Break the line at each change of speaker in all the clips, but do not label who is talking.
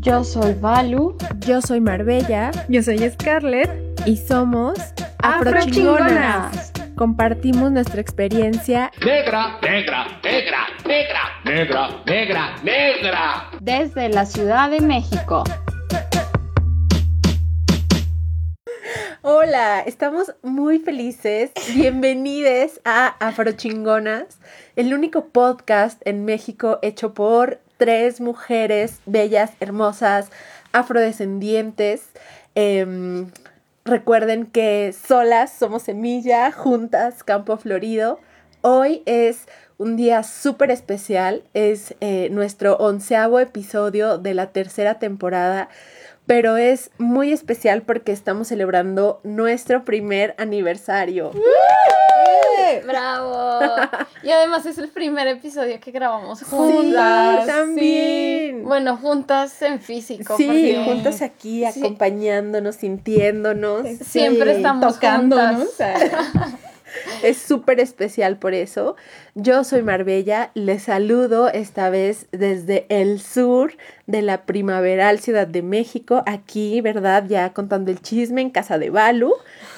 Yo soy Valu.
Yo soy Marbella.
Yo soy Scarlett.
Y somos
Afrochingonas.
Compartimos nuestra experiencia
Negra, negra, negra, negra, negra, negra, negra.
desde la Ciudad de México.
Hola, estamos muy felices. Bienvenidos a Afrochingonas, el único podcast en México hecho por tres mujeres bellas, hermosas, afrodescendientes. Em, recuerden que solas somos semilla, juntas, campo florido. Hoy es un día súper especial, es eh, nuestro onceavo episodio de la tercera temporada pero es muy especial porque estamos celebrando nuestro primer aniversario.
¡Bravo! Y además es el primer episodio que grabamos
Sí,
juntas.
también.
Bueno, juntas en físico.
Sí,
porque
juntos aquí,
Sí.
acompañándonos, sintiéndonos.
Siempre
Sí,
estamos
Tocándonos.
juntas.
Es súper especial por eso. Yo soy Marbella, les saludo esta vez desde el sur de la primaveral Ciudad de México, aquí, ¿verdad? Ya contando el chisme en casa de Balu.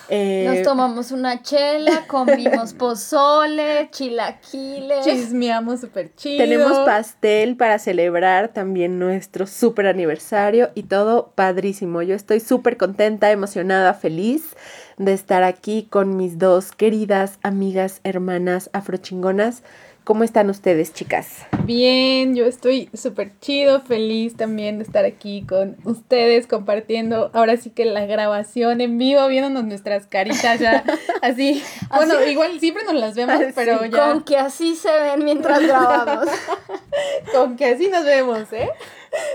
Eh,
Nos tomamos una chela, comimos pozole, chilaquiles.
Chismeamos súper chido.
Tenemos pastel para celebrar también nuestro súper aniversario y todo padrísimo. Yo estoy súper contenta, emocionada, feliz de estar aquí con mis dos queridas amigas, hermanas afrochingonas. ¿Cómo están ustedes, chicas?
Bien, yo estoy súper chido, feliz también de estar aquí con ustedes compartiendo ahora sí que la grabación en vivo, viéndonos nuestras caritas ya así. Bueno, igual siempre nos las vemos, pero ya
Con que así se ven mientras grabamos.
con que así nos vemos, ¿eh?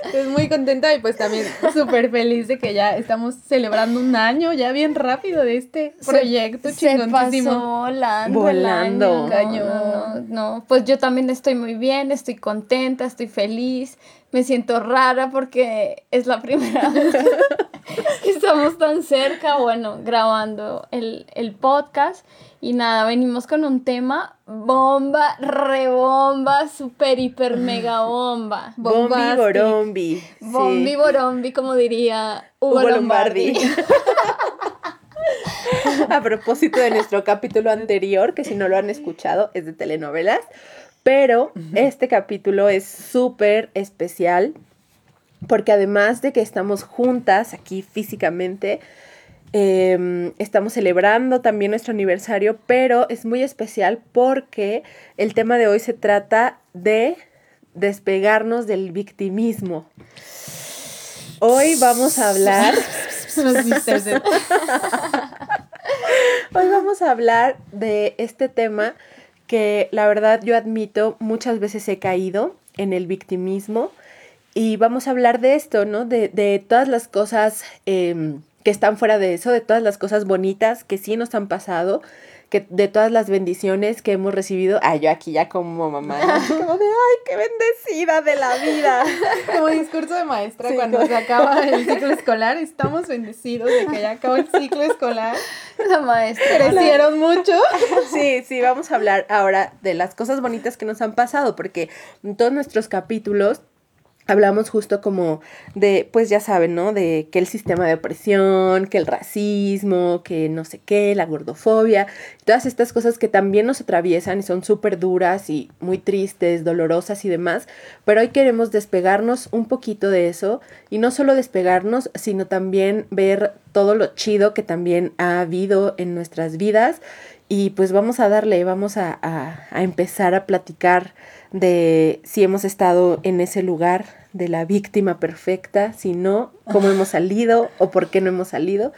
Estoy muy contenta y pues también súper feliz de que ya estamos celebrando un año ya bien rápido de este proyecto
se pasó volando.
Volando.
El año.
Cañón.
No, no, no. Pues yo también estoy muy bien, estoy contenta, estoy feliz. Me siento rara porque es la primera vez que estamos tan cerca, bueno, grabando el, el podcast. Y nada, venimos con un tema bomba, rebomba, super, hiper, mega bomba.
Bombi. Borombi. sí.
Bombi borombi, como diría Hugo,
Hugo
Lombardi.
Lombardi. A propósito de nuestro capítulo anterior, que si no lo han escuchado es de telenovelas, pero este capítulo es súper especial porque además de que estamos juntas aquí físicamente, eh, estamos celebrando también nuestro aniversario, pero es muy especial porque el tema de hoy se trata de despegarnos del victimismo. Hoy vamos a hablar Hoy vamos a hablar de este tema que la verdad yo admito muchas veces he caído en el victimismo y vamos a hablar de esto, ¿no? De, de todas las cosas em, que están fuera de eso, de todas las cosas bonitas que sí nos han pasado, que de todas las bendiciones que hemos recibido. Ah, yo aquí ya como mamá, ¿no? como de, ay, qué bendecida de la vida.
Como discurso de maestra
Sí,
cuando
como-
se acaba el ciclo escolar, estamos bendecidos de que ya acabó el ciclo escolar.
La maestra.
Crecieron mucho.
Sí, sí, vamos a hablar ahora de las cosas bonitas que nos han pasado, porque en todos nuestros capítulos hablamos justo como de, pues ya saben, ¿no? De que el sistema de opresión, que el racismo, que no sé qué, la gordofobia, todas estas cosas que también nos atraviesan y son súper duras y muy tristes, dolorosas y demás, pero hoy queremos despegarnos un poquito de eso y no solo despegarnos, sino también ver todo lo chido que también ha habido en nuestras vidas y pues vamos a darle, vamos a, a- a empezar a platicar de si hemos estado en ese lugar de la víctima perfecta, si no, cómo hemos salido o por qué no hemos salido.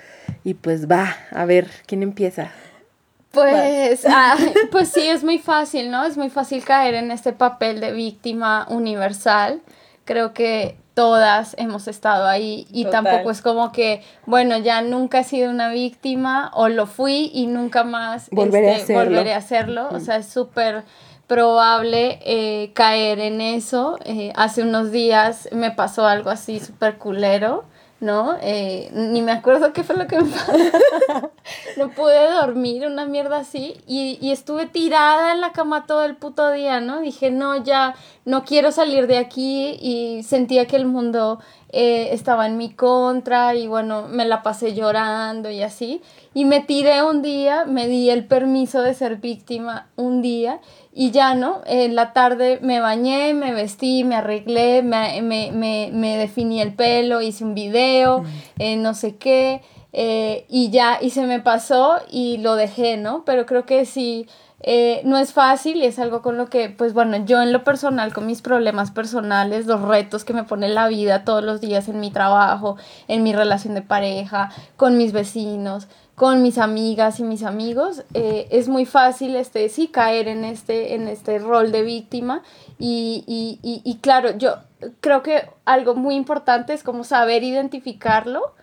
Y pues va, a ver, ¿quién empieza?
Pues, ah, pues sí, es muy fácil, ¿no? Es muy fácil caer en este papel de víctima universal. Creo que todas hemos estado ahí y
Total.
tampoco es como que, bueno, ya nunca he sido una víctima o lo fui y nunca más
Volveré a
este,
hacerlo.
volveré a hacerlo. O sea, es súper probable eh, caer en eso. Eh, hace unos días me pasó algo así súper culero. ¿No? Eh, ni me acuerdo qué fue lo que me pasó. no pude dormir, una mierda así, y, y, estuve tirada en la cama todo el puto día, ¿no? Dije, no, ya, no quiero salir de aquí, y sentía que el mundo eh, estaba en mi contra, y bueno, me la pasé llorando y así, y me tiré un día, me di el permiso de ser víctima un día, y ya, ¿no? En la tarde me bañé, me vestí, me arreglé, me, me, me, me definí el pelo, hice un video, eh, no sé qué, eh, y ya, y se me pasó y lo dejé, ¿no? Pero creo que sí, eh, no es fácil y es algo con lo que, pues bueno, yo en lo personal, con mis problemas personales, los retos que me pone la vida todos los días en mi trabajo, en mi relación de pareja, con mis vecinos, con mis amigas y mis amigos, eh, es muy fácil, este, sí, caer en este, en este rol de víctima y, y, y, y claro, yo creo que algo muy importante es como saber identificarlo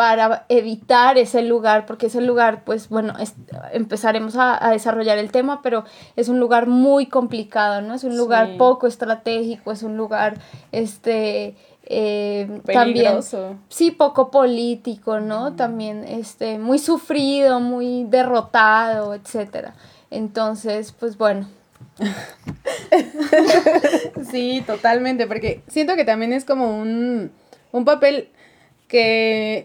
para evitar ese lugar, porque ese lugar, pues bueno, es, empezaremos a, a, desarrollar el tema, pero es un lugar muy complicado, ¿no? Es un lugar sí. poco estratégico, es un lugar, este, eh, también, sí, poco político, ¿no? Mm. También, este, muy sufrido, muy derrotado, etcétera. Entonces, pues bueno.
sí, totalmente, porque siento que también es como un, un papel que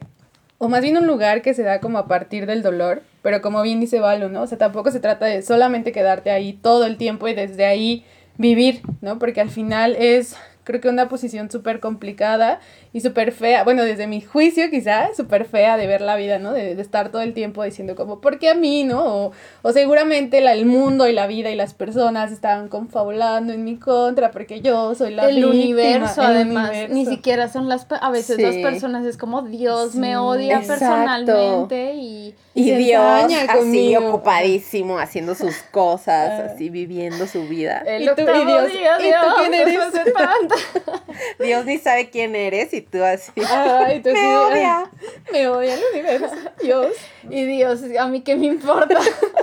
o más bien un lugar que se da como a partir del dolor, pero como bien dice Valo, ¿no? O sea, tampoco se trata de solamente quedarte ahí todo el tiempo y desde ahí vivir, ¿no? Porque al final es creo que una posición súper complicada y súper fea, bueno, desde mi juicio quizá, súper fea de ver la vida, ¿no? De, de, estar todo el tiempo diciendo como, ¿por qué a mí, no? O, o seguramente la, el mundo y la vida y las personas estaban confabulando en mi contra porque yo soy la
El
víctima,
universo,
el
además,
universo.
ni siquiera son las, a veces
Sí.
las personas es como, Dios me odia
exacto.
personalmente y...
Y Dios así
conmigo.
ocupadísimo haciendo sus cosas,
Ah.
así viviendo su vida.
El
¿Y tú, y Dios?
día,
¿Y tú quién
Dios,
eres?
Dios ni sabe quién eres y tú así.
Ay, tú
Me
sí,
odia.
ay, Me odia el universo. Dios.
Y Dios, a mí qué me importa.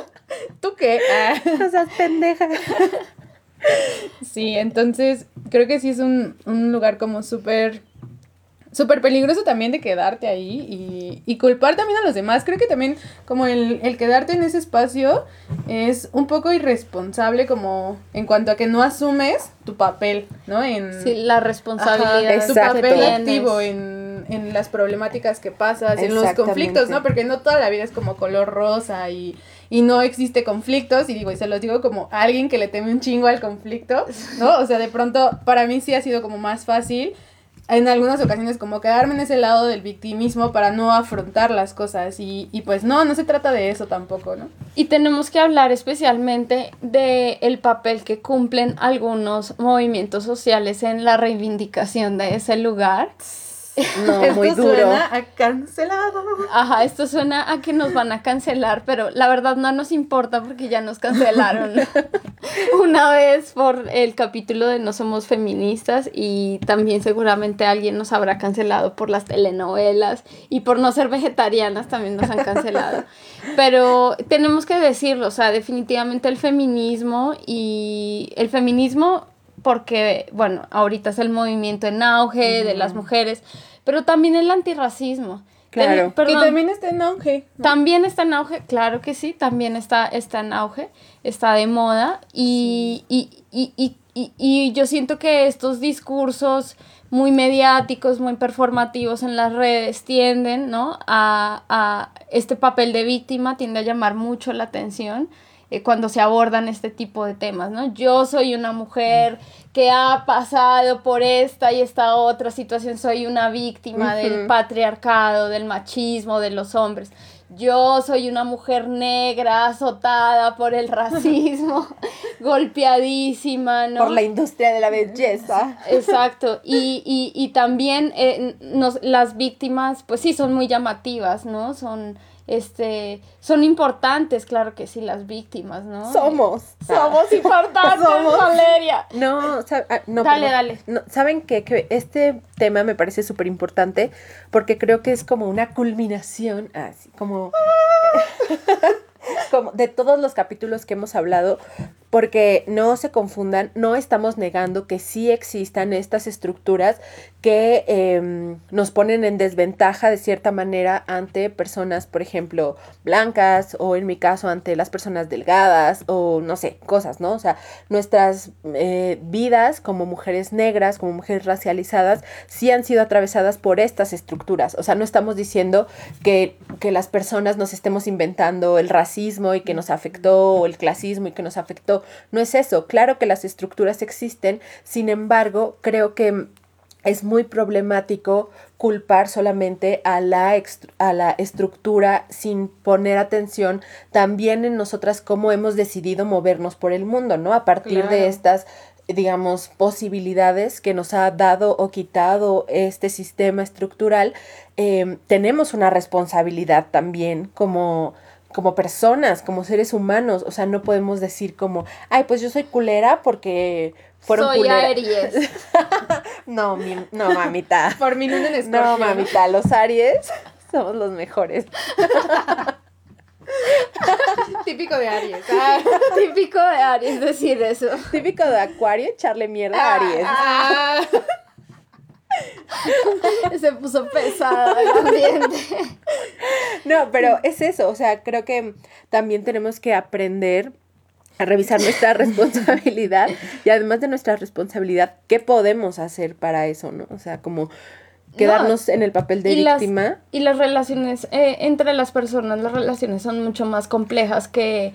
¿Tú qué? Ah.
No seas pendeja.
Sí, entonces creo que sí es un, un lugar como súper súper peligroso también de quedarte ahí y, y culpar también a los demás. Creo que también como el, el quedarte en ese espacio es un poco irresponsable como en cuanto a que no asumes tu papel, ¿no? En,
Sí, la responsabilidad
Ajá,
tu papel
tienes.
activo en, en las problemáticas que pasas, en los conflictos, ¿no? Porque no toda la vida es como color rosa y, y no existe conflictos, y digo, y se los digo como alguien que le teme un chingo al conflicto, ¿no? O sea, de pronto, para mí sí ha sido como más fácil en algunas ocasiones como quedarme en ese lado del victimismo para no afrontar las cosas y, y pues no, no se trata de eso tampoco, ¿no?
Y tenemos que hablar especialmente de el papel que cumplen algunos movimientos sociales en la reivindicación de ese lugar.
No,
Esto
muy duro.
suena a cancelado.
Ajá, esto suena a que nos van a cancelar, pero la verdad no nos importa porque ya nos cancelaron una vez por el capítulo de No Somos Feministas y también seguramente alguien nos habrá cancelado por las telenovelas y por no ser vegetarianas también nos han cancelado. Pero tenemos que decirlo, o sea, definitivamente el feminismo y el feminismo porque, bueno, ahorita es el movimiento en auge de las mujeres, pero también el antirracismo.
Claro.
Ten-
Que también está en auge. ¿no?
también está en auge, claro que sí, también está, está en auge, está de moda y, y, y, y, y- y yo siento que estos discursos muy mediáticos, muy performativos en las redes tienden, ¿no? A, a este papel de víctima tiende a llamar mucho la atención eh, cuando se abordan este tipo de temas, ¿no? Yo soy una mujer que ha pasado por esta y esta otra situación, soy una víctima del patriarcado, del machismo, de los hombres. Yo soy una mujer negra azotada por el racismo, golpeadísima, ¿no?
Por la industria de la belleza.
Exacto, y, y, y también eh, nos, las víctimas, pues sí, son muy llamativas, ¿no? Son, este, son importantes, claro que sí, las víctimas, ¿no?
Somos.
Somos importantes,
Somos.
Valeria.
No, ah, no,
Dale, dale.
No, ¿Saben qué? Que este tema me parece súper importante porque creo que es como una culminación, así como, de todos los capítulos que hemos hablado, porque no se confundan, no estamos negando que sí existan estas estructuras que em, nos ponen en desventaja de cierta manera ante personas, por ejemplo, blancas o en mi caso ante las personas delgadas o no sé, cosas, ¿no? O sea, nuestras eh, vidas como mujeres negras, como mujeres racializadas, sí han sido atravesadas por estas estructuras. O sea, no estamos diciendo que, que las personas nos estemos inventando el racismo y que nos afectó o el clasismo y que nos afectó. No es eso. Claro que las estructuras existen, sin embargo, creo que es muy problemático culpar solamente a la, a la estructura sin poner atención también en nosotras cómo hemos decidido movernos por el mundo, ¿no? A partir de estas digamos, posibilidades que nos ha dado o quitado este sistema estructural, em, tenemos una responsabilidad también como, como personas, como seres humanos. O sea, no podemos decir como, ay, pues yo soy culera porque fueron
Soy
culeras.
Aries.
no, mi- no, mamita.
Por mi luna en
No, mamita, los Aries somos los mejores.
Típico de Aries. Ah,
Típico de Aries decir eso.
Típico de Acuario, echarle mierda a Aries.
ah.
Se puso pesada el ambiente.
No, pero es eso, o sea, creo que también tenemos que aprender a revisar nuestra responsabilidad y además de nuestra responsabilidad, ¿qué podemos hacer para eso, no? O sea, como quedarnos en el papel de
y las-
víctima.
y las relaciones eh, entre las personas, las relaciones son mucho más complejas que,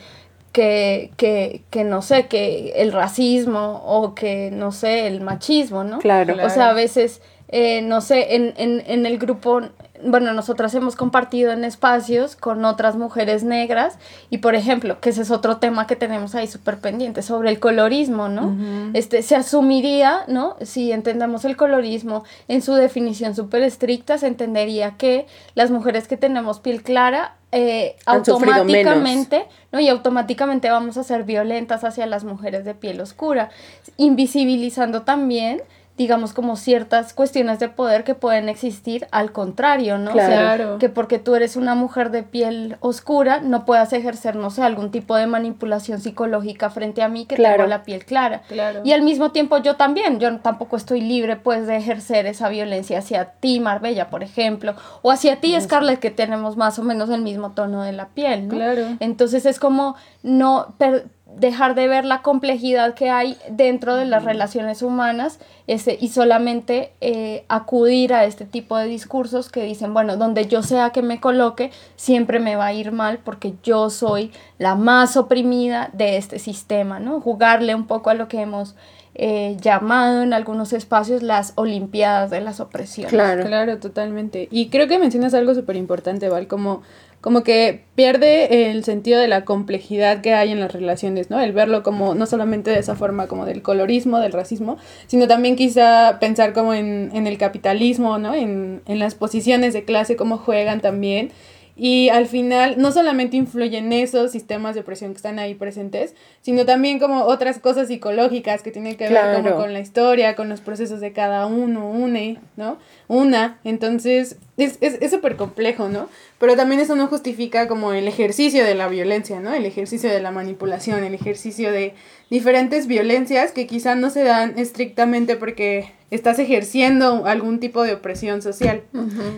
que, que, que, no sé, que el racismo o que, no sé, el machismo, ¿no?
Claro.
O sea, a veces, eh, no sé, en, en, en el grupo, bueno, nosotras hemos compartido en espacios con otras mujeres negras y, por ejemplo, que ese es otro tema que tenemos ahí súper pendiente, sobre el colorismo, ¿no? este, se asumiría, ¿no? Si entendemos el colorismo en su definición súper estricta, se entendería que las mujeres que tenemos piel clara eh, automáticamente, ¿no? Y automáticamente vamos a ser violentas hacia las mujeres de piel oscura, invisibilizando también digamos como ciertas cuestiones de poder que pueden existir al contrario, ¿no? O sea,
Claro.
que porque tú eres una mujer de piel oscura no puedas ejercer, no sé, algún tipo de manipulación psicológica frente a mí que
Claro.
tengo la piel clara.
Claro.
Y al mismo tiempo yo también, yo tampoco estoy libre pues de ejercer esa violencia hacia ti, Marbella, por ejemplo, o hacia ti, Scarlett, que tenemos más o menos el mismo tono de la piel, ¿no?
Claro.
Entonces es como no per- dejar de ver la complejidad que hay dentro de las relaciones humanas ese, y solamente eh, acudir a este tipo de discursos que dicen, bueno, donde yo sea que me coloque, siempre me va a ir mal porque yo soy la más oprimida de este sistema, ¿no? Jugarle un poco a lo que hemos eh, llamado en algunos espacios las Olimpiadas de las opresiones.
Claro.
Claro, totalmente. Y creo que mencionas algo súper importante, Val, como, como que pierde el sentido de la complejidad que hay en las relaciones, ¿no? El verlo como, no solamente de esa forma como del colorismo, del racismo, sino también quizá pensar como en, en el capitalismo, ¿no? En, en las posiciones de clase, cómo juegan también. Y al final no solamente influyen esos sistemas de opresión que están ahí presentes, sino también como otras cosas psicológicas que tienen que ver como con la historia, con los procesos de cada uno, une, ¿no? Una. Entonces, es es es súper complejo, ¿no? Pero también eso no justifica como el ejercicio de la violencia, ¿no? El ejercicio de la manipulación, el ejercicio de diferentes violencias que quizá no se dan estrictamente porque estás ejerciendo algún tipo de opresión social,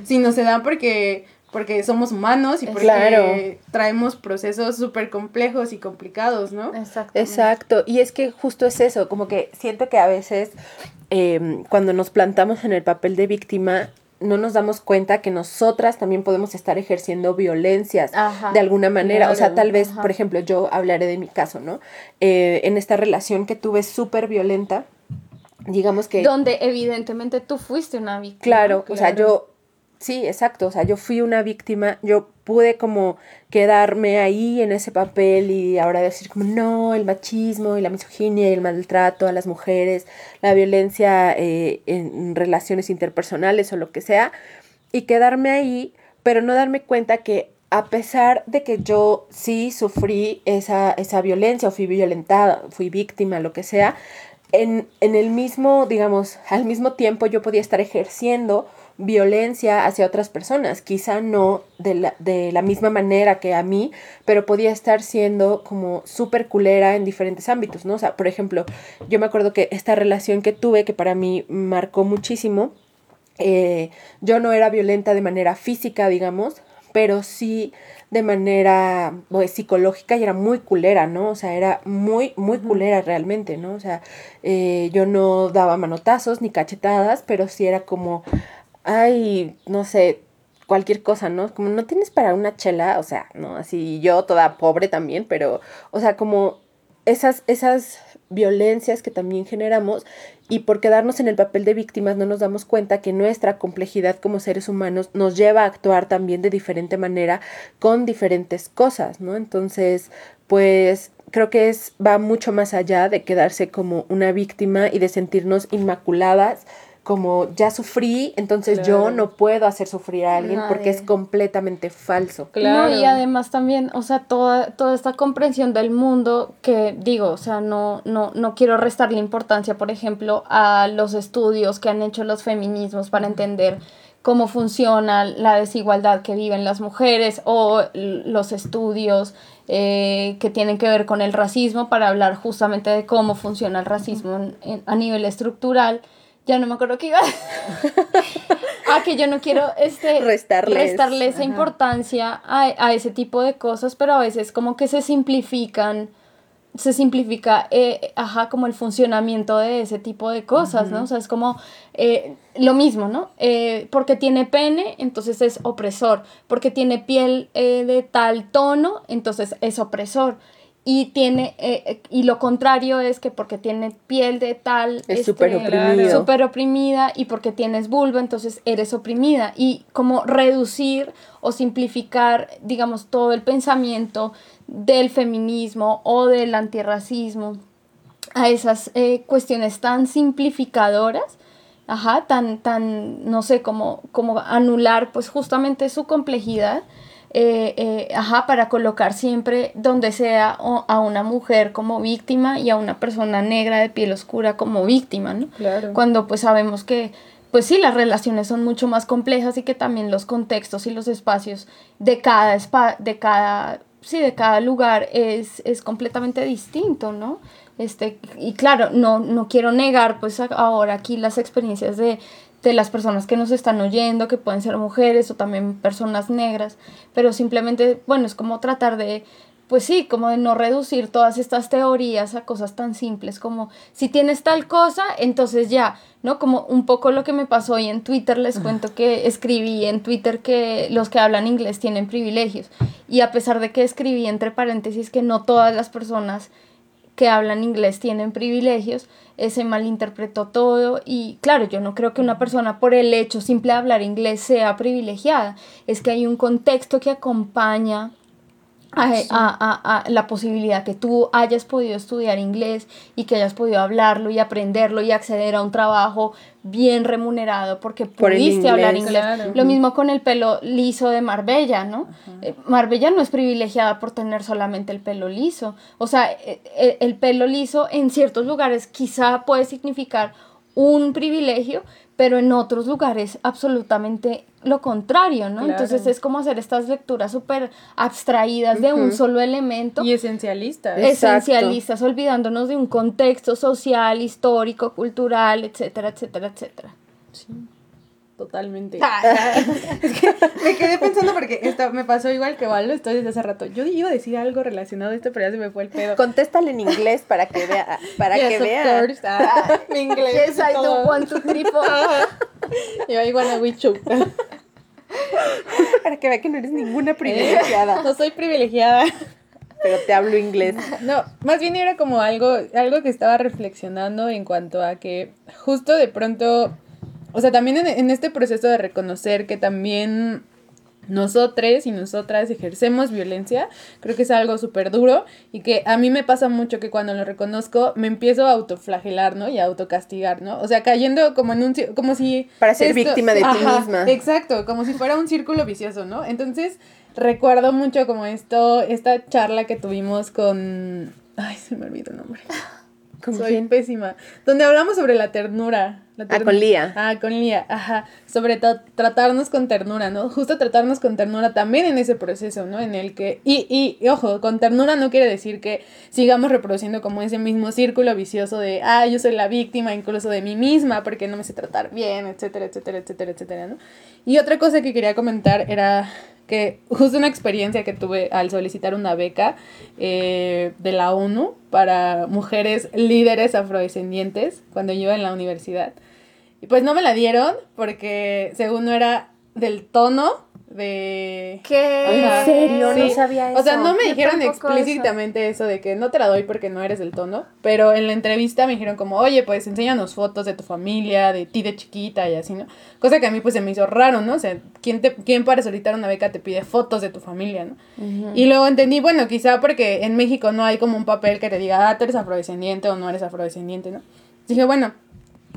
sino se dan porque porque somos humanos y porque
Claro.
traemos procesos súper complejos y complicados, ¿no?
Exactamente.
Exacto, y es que justo es eso, como que siento que a veces em, cuando nos plantamos en el papel de víctima, no nos damos cuenta que nosotras también podemos estar ejerciendo violencias
Ajá,
de alguna manera. o sea, tal vez,
ajá.
por ejemplo, yo hablaré de mi caso, ¿no? Eh, en esta relación que tuve súper violenta, digamos que...
Donde evidentemente tú fuiste una víctima.
Claro, o sea, yo, sí, exacto, o sea, yo fui una víctima, yo pude como quedarme ahí en ese papel y ahora decir como, no, el machismo y la misoginia y el maltrato a las mujeres, la violencia eh, en relaciones interpersonales o lo que sea, y quedarme ahí, pero no darme cuenta que a pesar de que yo sí sufrí esa, esa violencia o fui violentada, fui víctima, lo que sea, en, en el mismo, digamos, al mismo tiempo yo podía estar ejerciendo violencia hacia otras personas, quizá no de la, de la misma manera que a mí, pero podía estar siendo como súper culera en diferentes ámbitos, ¿no? O sea, por ejemplo, yo me acuerdo que esta relación que tuve, que para mí marcó muchísimo, eh, yo no era violenta de manera física, digamos, pero sí de manera pues, psicológica y era muy culera, ¿no? O sea, era muy, muy culera realmente, ¿no? O sea, eh, yo no daba manotazos ni cachetadas, pero sí era como, ay, no sé, cualquier cosa, ¿no? Como no tienes para una chela, o sea, ¿no? Así yo toda pobre también, pero, o sea, como esas, esas violencias que también generamos y por quedarnos en el papel de víctimas no nos damos cuenta que nuestra complejidad como seres humanos nos lleva a actuar también de diferente manera con diferentes cosas, ¿no? Entonces, pues creo que es va mucho más allá de quedarse como una víctima y de sentirnos inmaculadas como ya sufrí, entonces yo no puedo hacer sufrir a alguien porque es completamente falso.
Claro. y además también, o sea, toda, toda esta comprensión del mundo que digo, o sea, no, no, no quiero restarle importancia, por ejemplo, a los estudios que han hecho los feminismos para entender cómo funciona la desigualdad que viven las mujeres o los estudios eh, que tienen que ver con el racismo para hablar justamente de cómo funciona el racismo a nivel estructural ya no me acuerdo qué iba. ah, que yo no quiero este, restarles, esa importancia a, a, ese tipo de cosas, pero a veces como que se simplifican, se simplifica, eh, ajá, como el funcionamiento de ese tipo de cosas, ¿no? O sea, es como eh, lo mismo, ¿no? Eh, porque tiene pene, entonces es opresor, porque tiene piel de tal tono, entonces es opresor y tiene eh, eh, y lo contrario es que porque tiene piel de tal
es súper
este, oprimida y porque tienes vulva entonces eres oprimida. Y como reducir o simplificar digamos todo el pensamiento del feminismo o del antirracismo a esas eh, cuestiones tan simplificadoras ajá tan tan no sé como como anular pues justamente su complejidad eh, eh, ajá, para colocar siempre donde sea a una mujer como víctima y a una persona negra de piel oscura como víctima, ¿no?
Claro.
Cuando pues sabemos que pues sí, las relaciones son mucho más complejas y que también los contextos y los espacios de cada, de cada, sí, de cada lugar es, es completamente distinto, ¿no? Este, y claro, no, no quiero negar pues ahora aquí las experiencias de, de las personas que nos están oyendo, que pueden ser mujeres o también personas negras, pero simplemente, bueno, es como tratar de, pues sí, como de no reducir todas estas teorías a cosas tan simples como si tienes tal cosa, entonces ya, ¿no? Como un poco lo que me pasó hoy en Twitter, les cuento que escribí en Twitter que los que hablan inglés tienen privilegios y a pesar de que escribí entre paréntesis que no todas las personas que hablan inglés tienen privilegios, eh, se malinterpretó todo y claro, yo no creo que una persona por el hecho simple de hablar inglés sea privilegiada, es que hay un contexto que acompaña a, la posibilidad que tú hayas podido estudiar inglés y que hayas podido hablarlo y aprenderlo y acceder a un trabajo bien remunerado porque pudiste hablar inglés. Lo mismo con el pelo liso de Marbella, ¿no? Eh, Marbella no es privilegiada por tener solamente el pelo liso. O sea, e, e, el pelo liso en ciertos lugares quizá puede significar un privilegio, pero en otros lugares absolutamente lo contrario, ¿no? Entonces es como hacer estas lecturas súper abstraídas de un solo elemento.
Y esencialistas.
Esencialistas, olvidándonos de un contexto social, histórico, cultural, etcétera, etcétera, etcétera.
Sí. Totalmente. Ah. es que me quedé pensando porque esto me pasó igual que Valo, estoy desde hace rato. Yo iba a decir algo relacionado a esto, pero ya se me fue el pedo.
Contéstale en inglés para que vea, para que vea.
Ah, mi inglés.
Yes, I do want to tripo.
Yo igual a Wichu.
para que vea que no eres ninguna privilegiada.
no soy privilegiada.
Pero te hablo inglés.
No, más bien era como algo, algo que estaba reflexionando en cuanto a que justo de pronto o sea, también en, este proceso de reconocer que también nosotros y nosotras ejercemos violencia, creo que es algo súper duro y que a mí me pasa mucho que cuando lo reconozco me empiezo a autoflagelar, ¿no? Y a autocastigar, ¿no? O sea, cayendo como en un, como si...
Para ser víctima de ti misma.
Exacto, como si fuera un círculo vicioso, ¿no? Entonces, recuerdo mucho como esto, esta charla que tuvimos con... Ay, se me olvidó el nombre
¿Con
Soy
quién?
pésima. Donde hablamos sobre la ternura. La
Ah, con Lía.
Ah, con Lía, ajá. Sobre tra- tratarnos con ternura, ¿no? Justo tratarnos con ternura también en ese proceso, ¿no? En el que. Y, y, y, ojo, con ternura no quiere decir que sigamos reproduciendo como ese mismo círculo vicioso de, ah, yo soy la víctima incluso de mí misma porque no me sé tratar bien, etcétera, etcétera, etcétera, etcétera, ¿no? Y otra cosa que quería comentar era que justo una experiencia que tuve al solicitar una beca eh, de la ONU para mujeres líderes afrodescendientes cuando yo iba en la universidad. Y pues no me la dieron porque según no era del tono de...
¿Qué?
¿En serio?
Sí.
No sabía eso.
O sea, no me
Yo
dijeron explícitamente eso. de que no te la doy porque no eres del tono, pero en la entrevista me dijeron como, oye, pues enséñanos fotos de tu familia, de ti de chiquita y así, ¿no? Cosa que a mí pues se me hizo raro, ¿no? O sea, ¿quién, te, quién para solicitar una beca te pide fotos de tu familia, ¿no? Y luego entendí, bueno, quizá porque en México no hay como un papel que te diga, ah, tú eres afrodescendiente o no eres afrodescendiente, ¿no? Dije, bueno,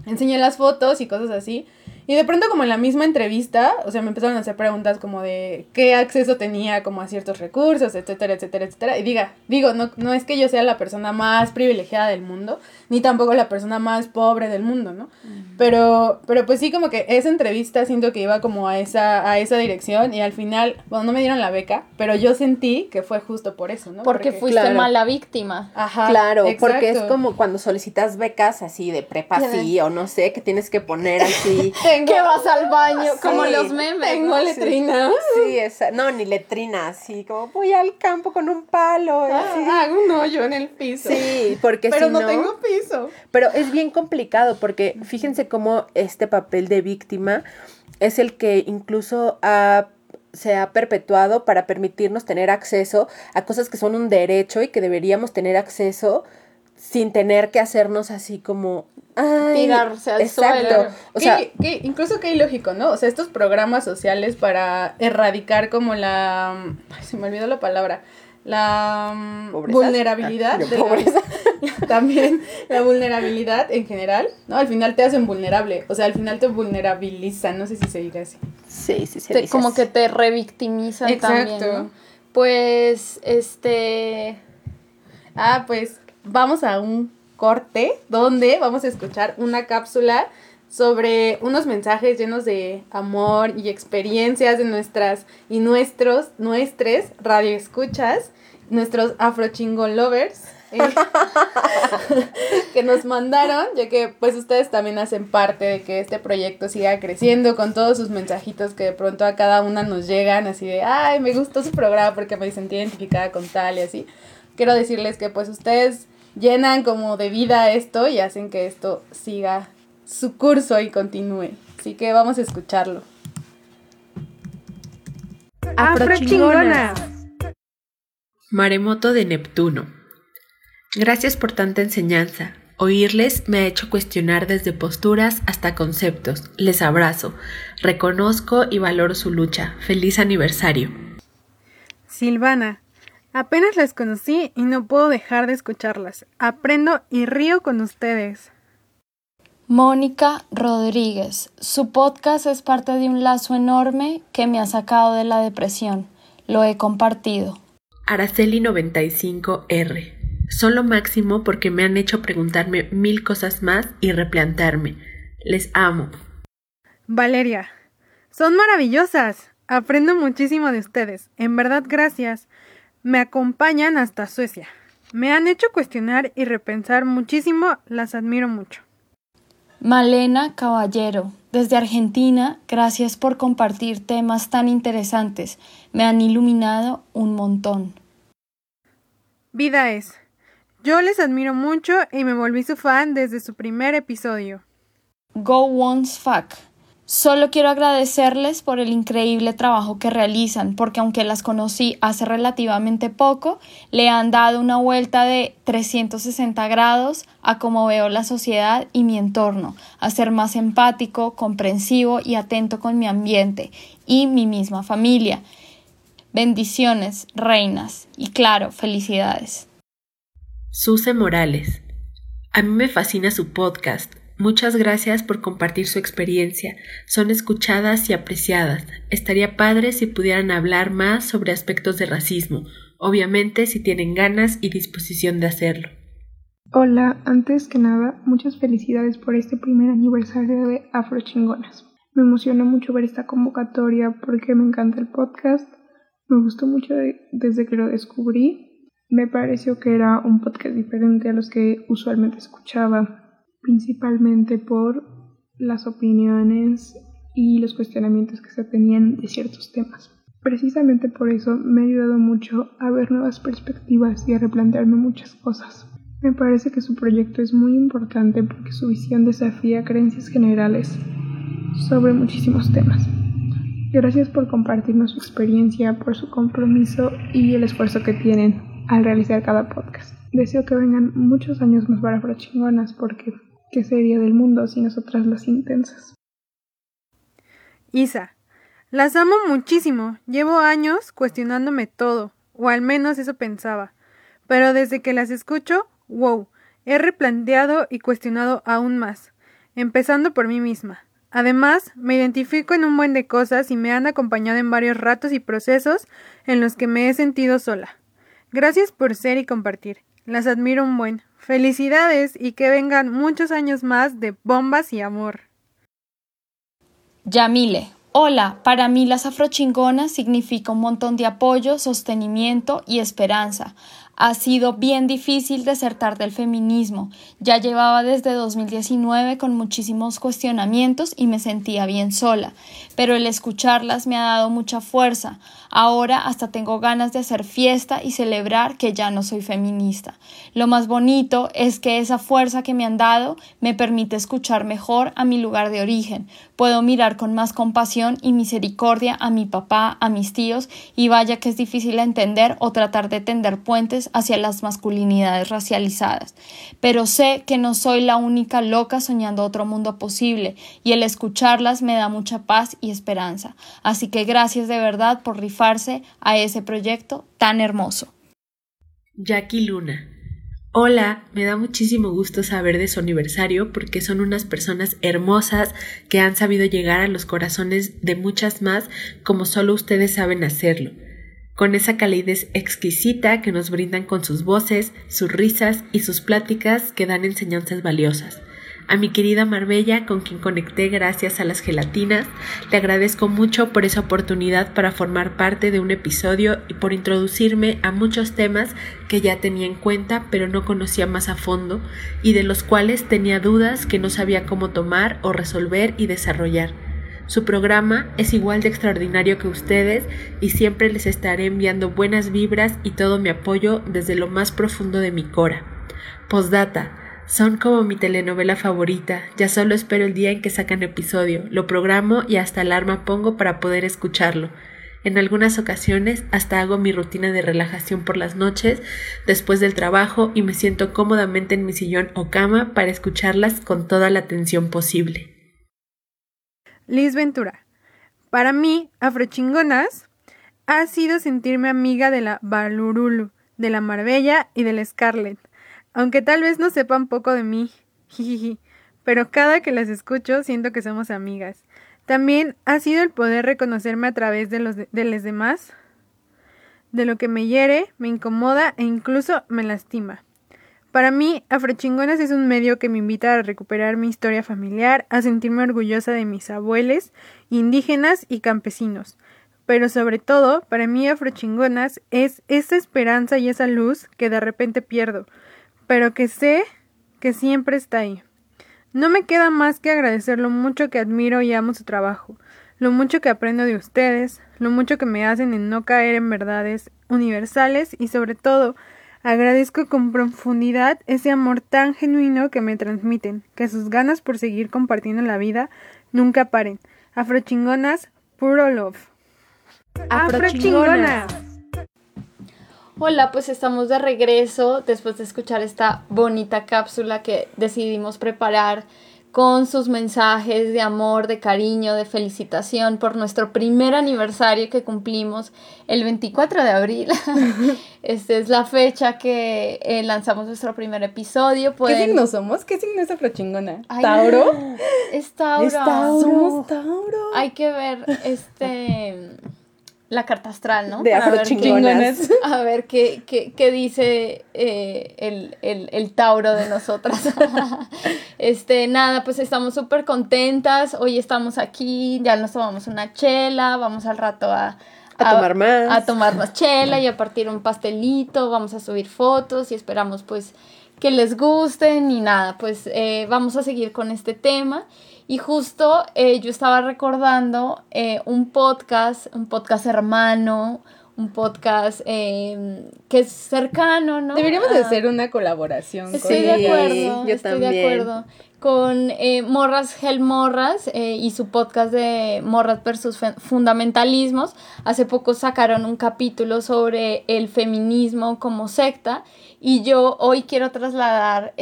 enseñé las fotos y cosas así. Y de pronto como en la misma entrevista, o sea, me empezaron a hacer preguntas como de qué acceso tenía como a ciertos recursos, etcétera, etcétera, etcétera. Y diga, digo, no, no es que yo sea la persona más privilegiada del mundo, ni tampoco la persona más pobre del mundo, ¿no? Pero, pero pues sí como que esa entrevista siento que iba como a esa, a esa dirección y al final, bueno, no me dieron la beca, pero yo sentí que fue justo por eso, ¿no?
Porque fuiste
claro.
mala víctima.
Ajá.
Claro, porque es
exacto.
como cuando solicitas becas así de prepa sí o no sé, que tienes que poner así.
Tengo-
Que vas al baño, como
Sí,
los memes.
tengo letrina.
Sí, esa, no, ni letrina, así como voy al campo con un palo.
Ah, hago un hoyo en el piso.
Sí, porque
Pero
si
no,
no,
tengo piso.
Pero es bien complicado porque fíjense cómo este papel de víctima es el que incluso ha- se ha perpetuado para permitirnos tener acceso a cosas que son un derecho y que deberíamos tener acceso sin tener que hacernos así como ay,
Tirarse al
exacto.
suelo.
O sea,
Que- que incluso que ilógico, ¿no? O sea, estos programas sociales para erradicar como la... ay, se me olvidó la palabra. La mm,
¿Pobreza?
vulnerabilidad.
Ah,
la- también la vulnerabilidad en general, ¿no? Al final te hacen vulnerable. O sea, al final te vulnerabilizan. No sé si se diga así.
sí, sí, se
Te- como
así.
que te revictimizan
Exacto.
también. ¿no? Pues, este.
Ah, pues vamos a un corte donde vamos a escuchar una cápsula sobre unos mensajes llenos de amor y experiencias de nuestras y nuestros, nuestres radioescuchas, nuestros afrochingon lovers. eh, que nos mandaron, ya que pues ustedes también hacen parte de que este proyecto siga creciendo con todos sus mensajitos que de pronto a cada una nos llegan así de, ay, me gustó su programa porque me sentí identificada con tal y así. Quiero decirles que pues ustedes llenan como de vida esto y hacen que esto siga su curso y continúe. Así que vamos a escucharlo.
Afrochingonas.
Maremoto de Neptuno. Gracias por tanta enseñanza. Oírles me ha hecho cuestionar desde posturas hasta conceptos. Les abrazo. Reconozco y valoro su lucha. Feliz aniversario.
Silvana. Apenas las conocí y no puedo dejar de escucharlas. Aprendo y río con ustedes.
Mónica Rodríguez. Su podcast es parte de un lazo enorme que me ha sacado de la depresión. Lo he compartido.
Araceli 95R. Son lo máximo porque me han hecho preguntarme mil cosas más y replantearme. Les amo.
Valeria. Son maravillosas. Aprendo muchísimo de ustedes. En verdad, gracias. Me acompañan hasta Suecia. Me han hecho cuestionar y repensar muchísimo. Las admiro mucho.
Malena Caballero. Desde Argentina, gracias por compartir temas tan interesantes. Me han iluminado un montón.
Vida es. Yo les admiro mucho y me volví su fan desde su primer episodio.
Go Once Fuck. Solo quiero agradecerles por el increíble trabajo que realizan, porque aunque las conocí hace relativamente poco, le han dado una vuelta de 360 grados a cómo veo la sociedad y mi entorno, a ser más empático, comprensivo y atento con mi ambiente y mi misma familia. Bendiciones, reinas, y claro, felicidades.
Suse Morales. A mí me fascina su podcast. Muchas gracias por compartir su experiencia. Son escuchadas y apreciadas. Estaría padre si pudieran hablar más sobre aspectos de racismo, obviamente si tienen ganas y disposición de hacerlo.
Hola, antes que nada, muchas felicidades por este primer aniversario de Afrochingonas. Me emociona mucho ver esta convocatoria porque me encanta el podcast. Me gustó mucho de- desde que lo descubrí. Me pareció que era un podcast diferente a los que usualmente escuchaba, principalmente por las opiniones y los cuestionamientos que se tenían de ciertos temas. Precisamente por eso me ha ayudado mucho a ver nuevas perspectivas y a replantearme muchas cosas. Me parece que su proyecto es muy importante porque su visión desafía creencias generales sobre muchísimos temas. Gracias por compartirnos su experiencia, por su compromiso y el esfuerzo que tienen al realizar cada podcast. Deseo que vengan muchos años más para Afrochingonas porque ¿qué sería del mundo sin nosotras las intensas?
Isa, las amo muchísimo. Llevo años cuestionándome todo, o al menos eso pensaba. Pero desde que las escucho, wow, he replanteado y cuestionado aún más, empezando por mí misma. Además, me identifico en un buen de cosas y me han acompañado en varios ratos y procesos en los que me he sentido sola. Gracias por ser y compartir. Las admiro un buen. Felicidades y que vengan muchos años más de bombas y amor.
Yamile. Hola, para mí las afrochingonas significa un montón de apoyo, sostenimiento y esperanza. Ha sido bien difícil desertar del feminismo. Ya llevaba desde 2019 con muchísimos cuestionamientos y me sentía bien sola, pero el escucharlas me ha dado mucha fuerza. Ahora hasta tengo ganas de hacer fiesta y celebrar que ya no soy feminista. Lo más bonito es que esa fuerza que me han dado me permite escuchar mejor a mi lugar de origen. Puedo mirar con más compasión y misericordia a mi papá, a mis tíos, y vaya que es difícil entender o tratar de tender puentes hacia las masculinidades racializadas. Pero sé que no soy la única loca soñando otro mundo posible, y el escucharlas me da mucha paz y esperanza. Así que gracias de verdad por rifarse a ese proyecto tan hermoso.
Jackie Luna. Hola, me da muchísimo gusto saber de su aniversario porque son unas personas hermosas que han sabido llegar a los corazones de muchas más como solo ustedes saben hacerlo, con esa calidez exquisita que nos brindan con sus voces, sus risas y sus pláticas que dan enseñanzas valiosas. A mi querida Marbella, con quien conecté gracias a las gelatinas, le agradezco mucho por esa oportunidad para formar parte de un episodio y por introducirme a muchos temas que ya tenía en cuenta pero no conocía más a fondo y de los cuales tenía dudas que no sabía cómo tomar o resolver y desarrollar. Su programa es igual de extraordinario que ustedes y siempre les estaré enviando buenas vibras y todo mi apoyo desde lo más profundo de mi cora. Postdata. Son como mi telenovela favorita, ya solo espero el día en que sacan episodio, lo programo y hasta alarma pongo para poder escucharlo. En algunas ocasiones hasta hago mi rutina de relajación por las noches después del trabajo y me siento cómodamente en mi sillón o cama para escucharlas con toda la atención posible.
Liz Ventura. Para mí, Afrochingonas ha sido sentirme amiga de la Balurulu, de la Marbella y de la Scarlett. Aunque tal vez no sepan poco de mí, jijiji, pero cada que las escucho siento que somos amigas. También ha sido el poder reconocerme a través de los de, de los demás, de lo que me hiere, me incomoda e incluso me lastima. Para mí, Afrochingonas es un medio que me invita a recuperar mi historia familiar, a sentirme orgullosa de mis abuelos, indígenas y campesinos. Pero sobre todo, para mí Afrochingonas es esa esperanza y esa luz que de repente pierdo, pero que sé que siempre está ahí. No me queda más que agradecer lo mucho que admiro y amo su trabajo, lo mucho que aprendo de ustedes, lo mucho que me hacen en no caer en verdades universales y sobre todo agradezco con profundidad ese amor tan genuino que me transmiten, que sus ganas por seguir compartiendo la vida nunca paren. Afrochingonas, puro love.
Afrochingonas.
Hola, pues estamos de regreso después de escuchar esta bonita cápsula que decidimos preparar con sus mensajes de amor, de cariño, de felicitación por nuestro primer aniversario que cumplimos el 24 de abril. Esta es la fecha que eh, lanzamos nuestro primer episodio.
¿Qué
Pueden...
signo somos? ¿Qué signo es Afrochingona?
Ay,
¿Tauro?
Es Tauro.
Es Tauro. Somos Tauro.
Hay que ver este la carta astral, ¿no?
De afrochingonas.
A ver qué, qué, qué dice eh, el, el, el Tauro de nosotras. este, nada, pues estamos súper contentas. Hoy estamos aquí, ya nos tomamos una chela, vamos al rato a,
A tomar más.
A tomar más chela y a partir un pastelito, vamos a subir fotos y esperamos pues que les gusten y nada, pues eh, vamos a seguir con este tema. Y justo eh, yo estaba recordando eh, un podcast, un podcast hermano, un podcast eh, que es cercano, ¿no?
Deberíamos de
a-
hacer una colaboración.
Estoy
con
de
Sí,
acuerdo,
yo
estoy de acuerdo. Con eh, Morras Gel Morras eh, y su podcast de Morras versus Fundamentalismos. Hace poco sacaron un capítulo sobre el feminismo como secta y yo hoy quiero trasladar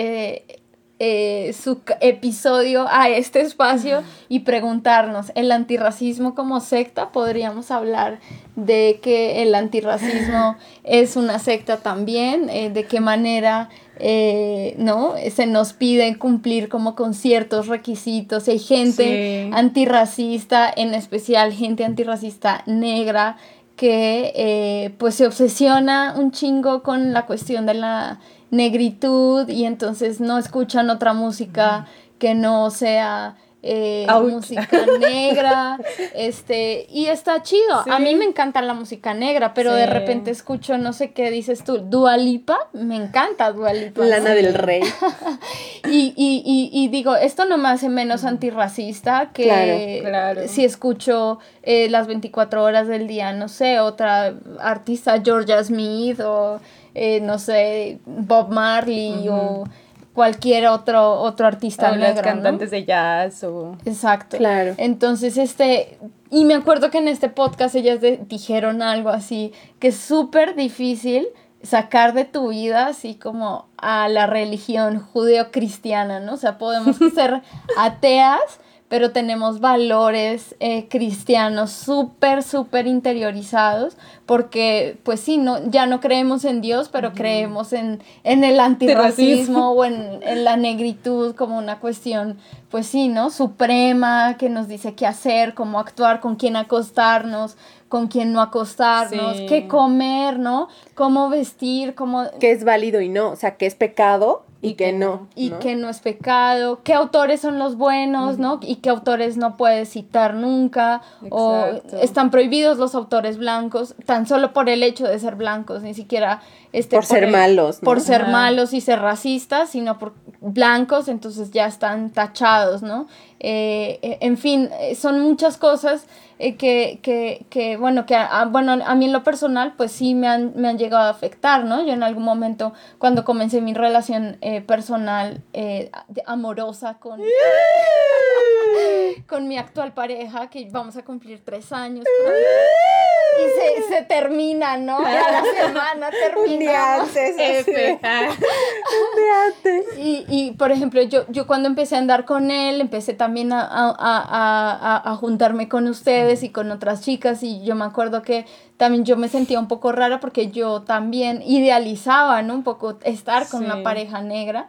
eh, su episodio a este espacio y preguntarnos, ¿el antirracismo como secta? Podríamos hablar de que el antirracismo es una secta también, eh, de qué manera eh, ¿no? se nos pide cumplir como con ciertos requisitos. Hay gente
Sí.
antirracista, en especial gente antirracista negra, que eh, pues se obsesiona un chingo con la cuestión de la negritud y entonces no escuchan otra música que no sea eh, música negra, este, y está chido. A mí me encanta la música negra, pero de repente escucho, no sé qué dices tú, Dualipa, me encanta Dualipa.
Lana del Rey.
Y, y, y, y digo, esto no me hace menos antirracista que
Claro, claro.
si escucho eh, las 24 horas del día, no sé, otra artista, Georgia Smith o eh, no sé, Bob Marley o cualquier otro, otro artista
O
negro, ¿no?
cantantes de jazz o...
Exacto.
Claro.
Entonces, este, y me acuerdo que en este podcast ellas de- dijeron algo así, que es súper difícil sacar de tu vida así como a la religión judeocristiana, ¿no? O sea, podemos ser ateas, pero tenemos valores eh, cristianos súper, súper interiorizados, porque pues sí, no, ya no creemos en Dios, pero creemos en, en el antirracismo o en, en la negritud como una cuestión, pues sí, ¿no? Suprema, que nos dice qué hacer, cómo actuar, con quién acostarnos, con quién no acostarnos,
Sí.
qué comer, ¿no? Cómo vestir, cómo...
Que es válido y no. O sea, que es pecado y,
Y
que,
que
no.
y
¿no?
que no es pecado, qué autores son los buenos, ¿no? Y qué autores no puedes citar nunca, o están prohibidos los autores blancos, tan solo por el hecho de ser blancos, ni siquiera este,
Por ser
el-
malos, ¿no?
por ser
Ajá.
malos y ser racistas, sino por blancos, entonces ya están tachados, ¿no? Eh, eh, en fin, eh, son muchas cosas eh, que, que, que, bueno, que a, bueno, a mí en lo personal, pues sí me han, me han llegado a afectar, ¿no? Yo en algún momento, cuando comencé mi relación eh, personal, eh, amorosa con, con mi actual pareja, que vamos a cumplir tres años. y se, se termina, ¿no? A la semana
Un día antes. Un día antes.
Y, y, por ejemplo, yo, yo cuando empecé a andar con él, empecé también a, a, a, a, a juntarme con ustedes y con otras chicas y yo me acuerdo que también yo me sentía un poco rara porque yo también idealizaba, ¿no? Un poco estar con una
Sí.
pareja negra.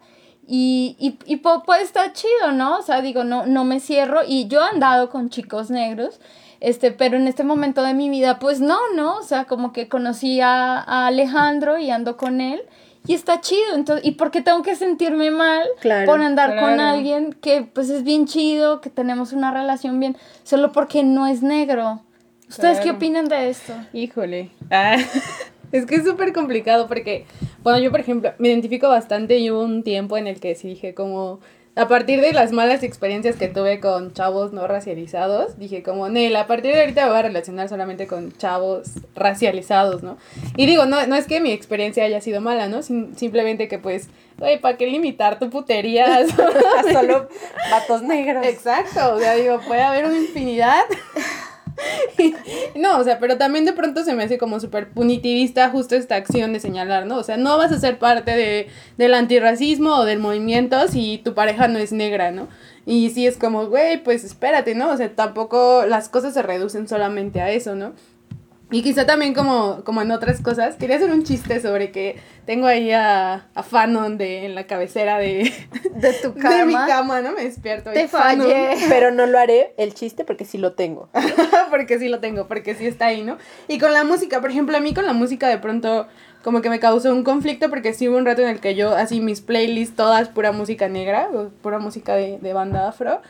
Y, y, y pu- puede estar chido, ¿no? O sea, digo, no, no me cierro. Y yo he andado con chicos negros, este, pero en este momento de mi vida, pues no, ¿no? O sea, como que conocí a, a Alejandro y ando con él. Y está chido, entonces, ¿y por qué tengo que sentirme mal
Claro,
por andar con alguien que pues es bien chido, que tenemos una relación bien, solo porque no es negro? ¿Ustedes qué opinan de esto?
Híjole. Ah, es que es súper complicado porque, bueno, yo por ejemplo me identifico bastante y hubo un tiempo en el que sí dije como, a partir de las malas experiencias que tuve con chavos no racializados, dije como, Nel, a partir de ahorita me voy a relacionar solamente con chavos racializados, ¿no? Y digo, no, no es que mi experiencia haya sido mala, ¿no? Sim- simplemente que pues, oye, ¿para qué limitar tu putería?
A solo vatos negros.
Exacto, o sea, digo, puede haber una infinidad. No, o sea, pero también de pronto se me hace como súper punitivista justo esta acción de señalar, ¿no? O sea, no vas a ser parte de, del antirracismo o del movimiento si tu pareja no es negra, ¿no? Y sí es como, güey, pues espérate, ¿no? O sea, tampoco las cosas se reducen solamente a eso, ¿no? Y quizá también como, como en otras cosas, quería hacer un chiste sobre que tengo ahí a, a Fanon de, en la cabecera de,
De tu
de mi
cama.
cama, ¿no? Me despierto. y
Te fallé.
Pero no lo haré el chiste porque sí lo tengo.
porque sí lo tengo, porque sí está ahí, ¿no? Y con la música, por ejemplo, a mí con la música de pronto como que me causó un conflicto porque sí hubo un rato en el que yo, así mis playlists todas pura música negra, pura música de, de banda afro,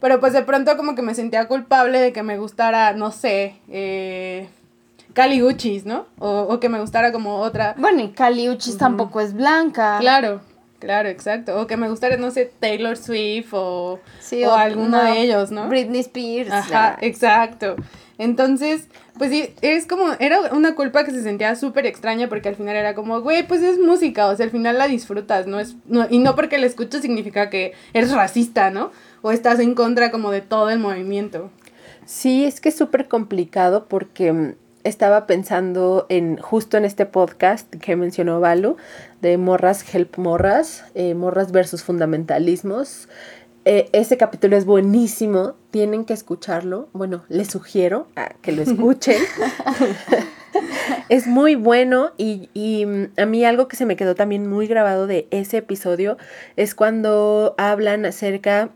pero pues de pronto como que me sentía culpable de que me gustara, no sé, eh, Cali Uchis, ¿no? O, o que me gustara como otra...
Bueno, y Caliuchis tampoco es blanca.
Claro, claro, exacto. O que me gustara, no sé, Taylor Swift o,
Sí,
o
o
alguno de ellos, ¿no?
Britney Spears.
Ajá, exacto. Entonces, pues sí, es como, era una culpa que se sentía súper extraña porque al final era como, güey, pues es música, o sea, al final la disfrutas, ¿no? es no, Y no porque la escuches significa que eres racista, ¿no? O estás en contra como de todo el movimiento.
Sí, es que es súper complicado porque mm, estaba pensando en justo en este podcast que mencionó Balu, de Morras Help Morras, eh, Morras versus Fundamentalismos. Eh, ese capítulo es buenísimo, tienen que escucharlo. Bueno, les sugiero a que lo escuchen. es muy bueno y, y, mm, a mí algo que se me quedó también muy grabado de ese episodio es cuando hablan acerca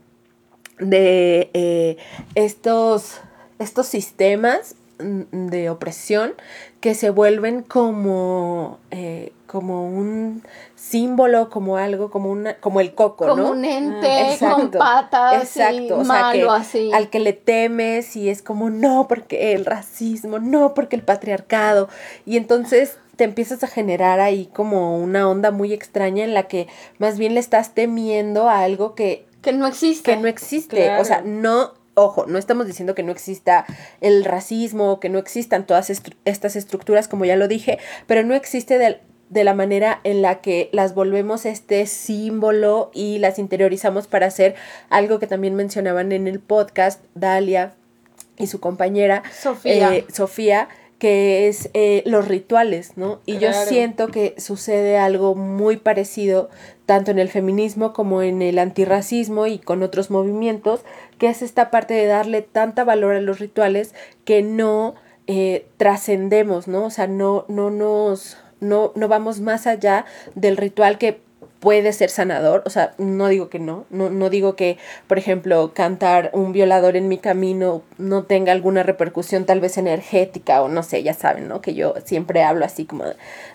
de eh, estos, estos sistemas de opresión que se vuelven como, eh, como un símbolo, como algo, como una, como el coco,
Como
¿no?
un ente
Ah, Exacto,
con patas
Exacto, o
y
sea,
malo
que
así.
al que le temes y es como no porque el racismo, no porque el patriarcado y entonces te empiezas a generar ahí como una onda muy extraña en la que más bien le estás temiendo a algo que
Que no existe.
que no existe. O sea, no, ojo, no estamos diciendo que no exista el racismo, que no existan todas estru- estas estructuras, como ya lo dije, pero no existe de, de la manera en la que las volvemos este símbolo y las interiorizamos para hacer algo que también mencionaban en el podcast, Dalia y su compañera,
Sofía.
eh, Sofía, que es eh, los rituales, ¿no? Y yo siento que sucede algo muy parecido tanto en el feminismo como en el antirracismo y con otros movimientos, que es esta parte de darle tanta valor a los rituales que no eh, trascendemos, ¿no? O sea, no, no nos, no, no vamos más allá del ritual que puede ser sanador, o sea, no digo que no, no, no digo que, por ejemplo, cantar un violador en mi camino no tenga alguna repercusión tal vez energética o no sé, ya saben, ¿no? Que yo siempre hablo así como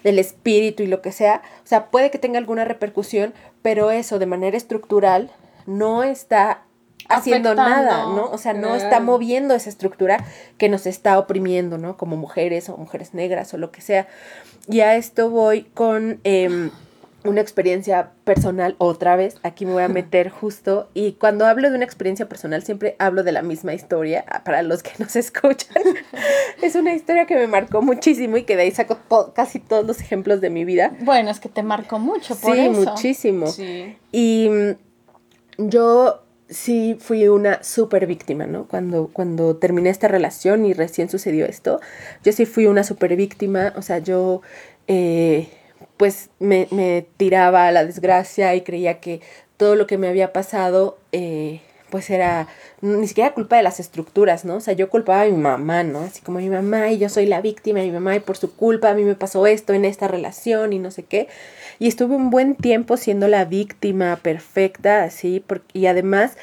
del espíritu y lo que sea, o sea, puede que tenga alguna repercusión, pero eso de manera estructural no está haciendo
Afectando.
nada, ¿no? O sea, no está moviendo esa estructura que nos está oprimiendo, ¿no? Como mujeres o mujeres negras o lo que sea. Y a esto voy con em, una experiencia personal otra vez. Aquí me voy a meter justo. Y cuando hablo de una experiencia personal, siempre hablo de la misma historia ah, para los que nos escuchan. es una historia que me marcó muchísimo y que de ahí saco to- casi todos los ejemplos de mi vida.
Bueno, es que te marcó mucho por
sí,
eso.
muchísimo.
Sí.
Y mm, yo sí fui una súper víctima, ¿no? Cuando, cuando terminé esta relación y recién sucedió esto, yo sí fui una súper víctima, o sea, yo eh, pues me, me tiraba a la desgracia y creía que todo lo que me había pasado eh, pues era ni siquiera culpa de las estructuras, ¿no? O sea, yo culpaba a mi mamá, ¿no? Así como mi mamá y yo soy la víctima mi mamá y por su culpa a mí me pasó esto en esta relación y no sé qué. Y estuve un buen tiempo siendo la víctima perfecta, así, porque, y además,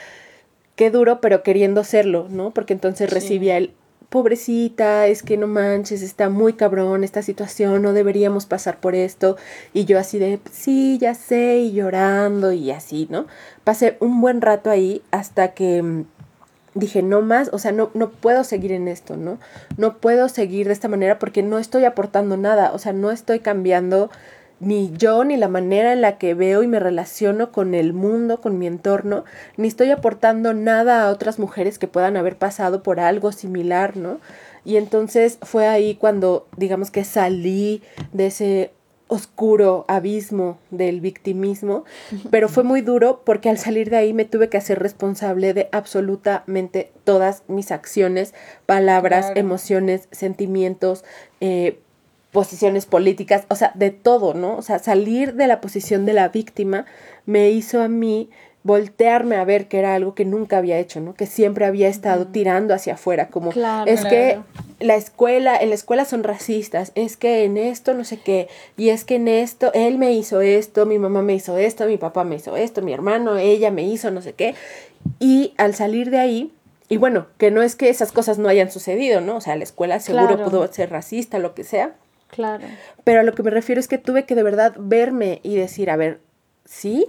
qué duro, pero queriendo serlo, ¿no? Porque entonces
Sí.
recibía el, pobrecita, es que no manches, está muy cabrón esta situación, no deberíamos pasar por esto. Y yo así de, sí, ya sé, y llorando y así, ¿no? Pasé un buen rato ahí hasta que mm, dije, no más, o sea, no, no puedo seguir en esto, ¿no? No puedo seguir de esta manera porque no estoy aportando nada, o sea, no estoy cambiando ni yo, ni la manera en la que veo y me relaciono con el mundo, con mi entorno, ni estoy aportando nada a otras mujeres que puedan haber pasado por algo similar, ¿no? Y entonces fue ahí cuando, digamos que salí de ese oscuro abismo del victimismo, pero fue muy duro porque al salir de ahí me tuve que hacer responsable de absolutamente todas mis acciones, palabras,
Claro.
emociones, sentimientos, eh, posiciones políticas, o sea, de todo, ¿no? O sea, salir de la posición de la víctima me hizo a mí voltearme a ver que era algo que nunca había hecho, ¿no? Que siempre había estado tirando hacia afuera, como
Claro,
es que la escuela, en la escuela son racistas, es que en esto no sé qué, y es que en esto, él me hizo esto, mi mamá me hizo esto, mi papá me hizo esto, mi hermano, ella me hizo no sé qué, y al salir de ahí, y bueno, que no es que esas cosas no hayan sucedido, ¿no? O sea, la escuela seguro
Claro.
pudo ser racista, lo que sea,
Claro.
pero a lo que me refiero es que tuve que de verdad verme y decir, a ver, sí,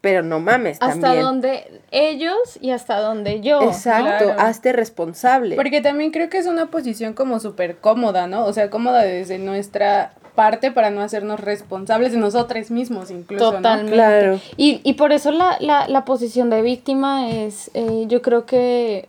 pero no mames
Hasta
también.
donde ellos y hasta donde yo.
Exacto,
Claro.
hazte responsable.
Porque también creo que es una posición como súper cómoda, ¿no? O sea, cómoda desde nuestra parte para no hacernos responsables de nosotros mismos incluso,
Totalmente.
Claro.
Y, y por eso la, la, la posición de víctima es, eh, yo creo que,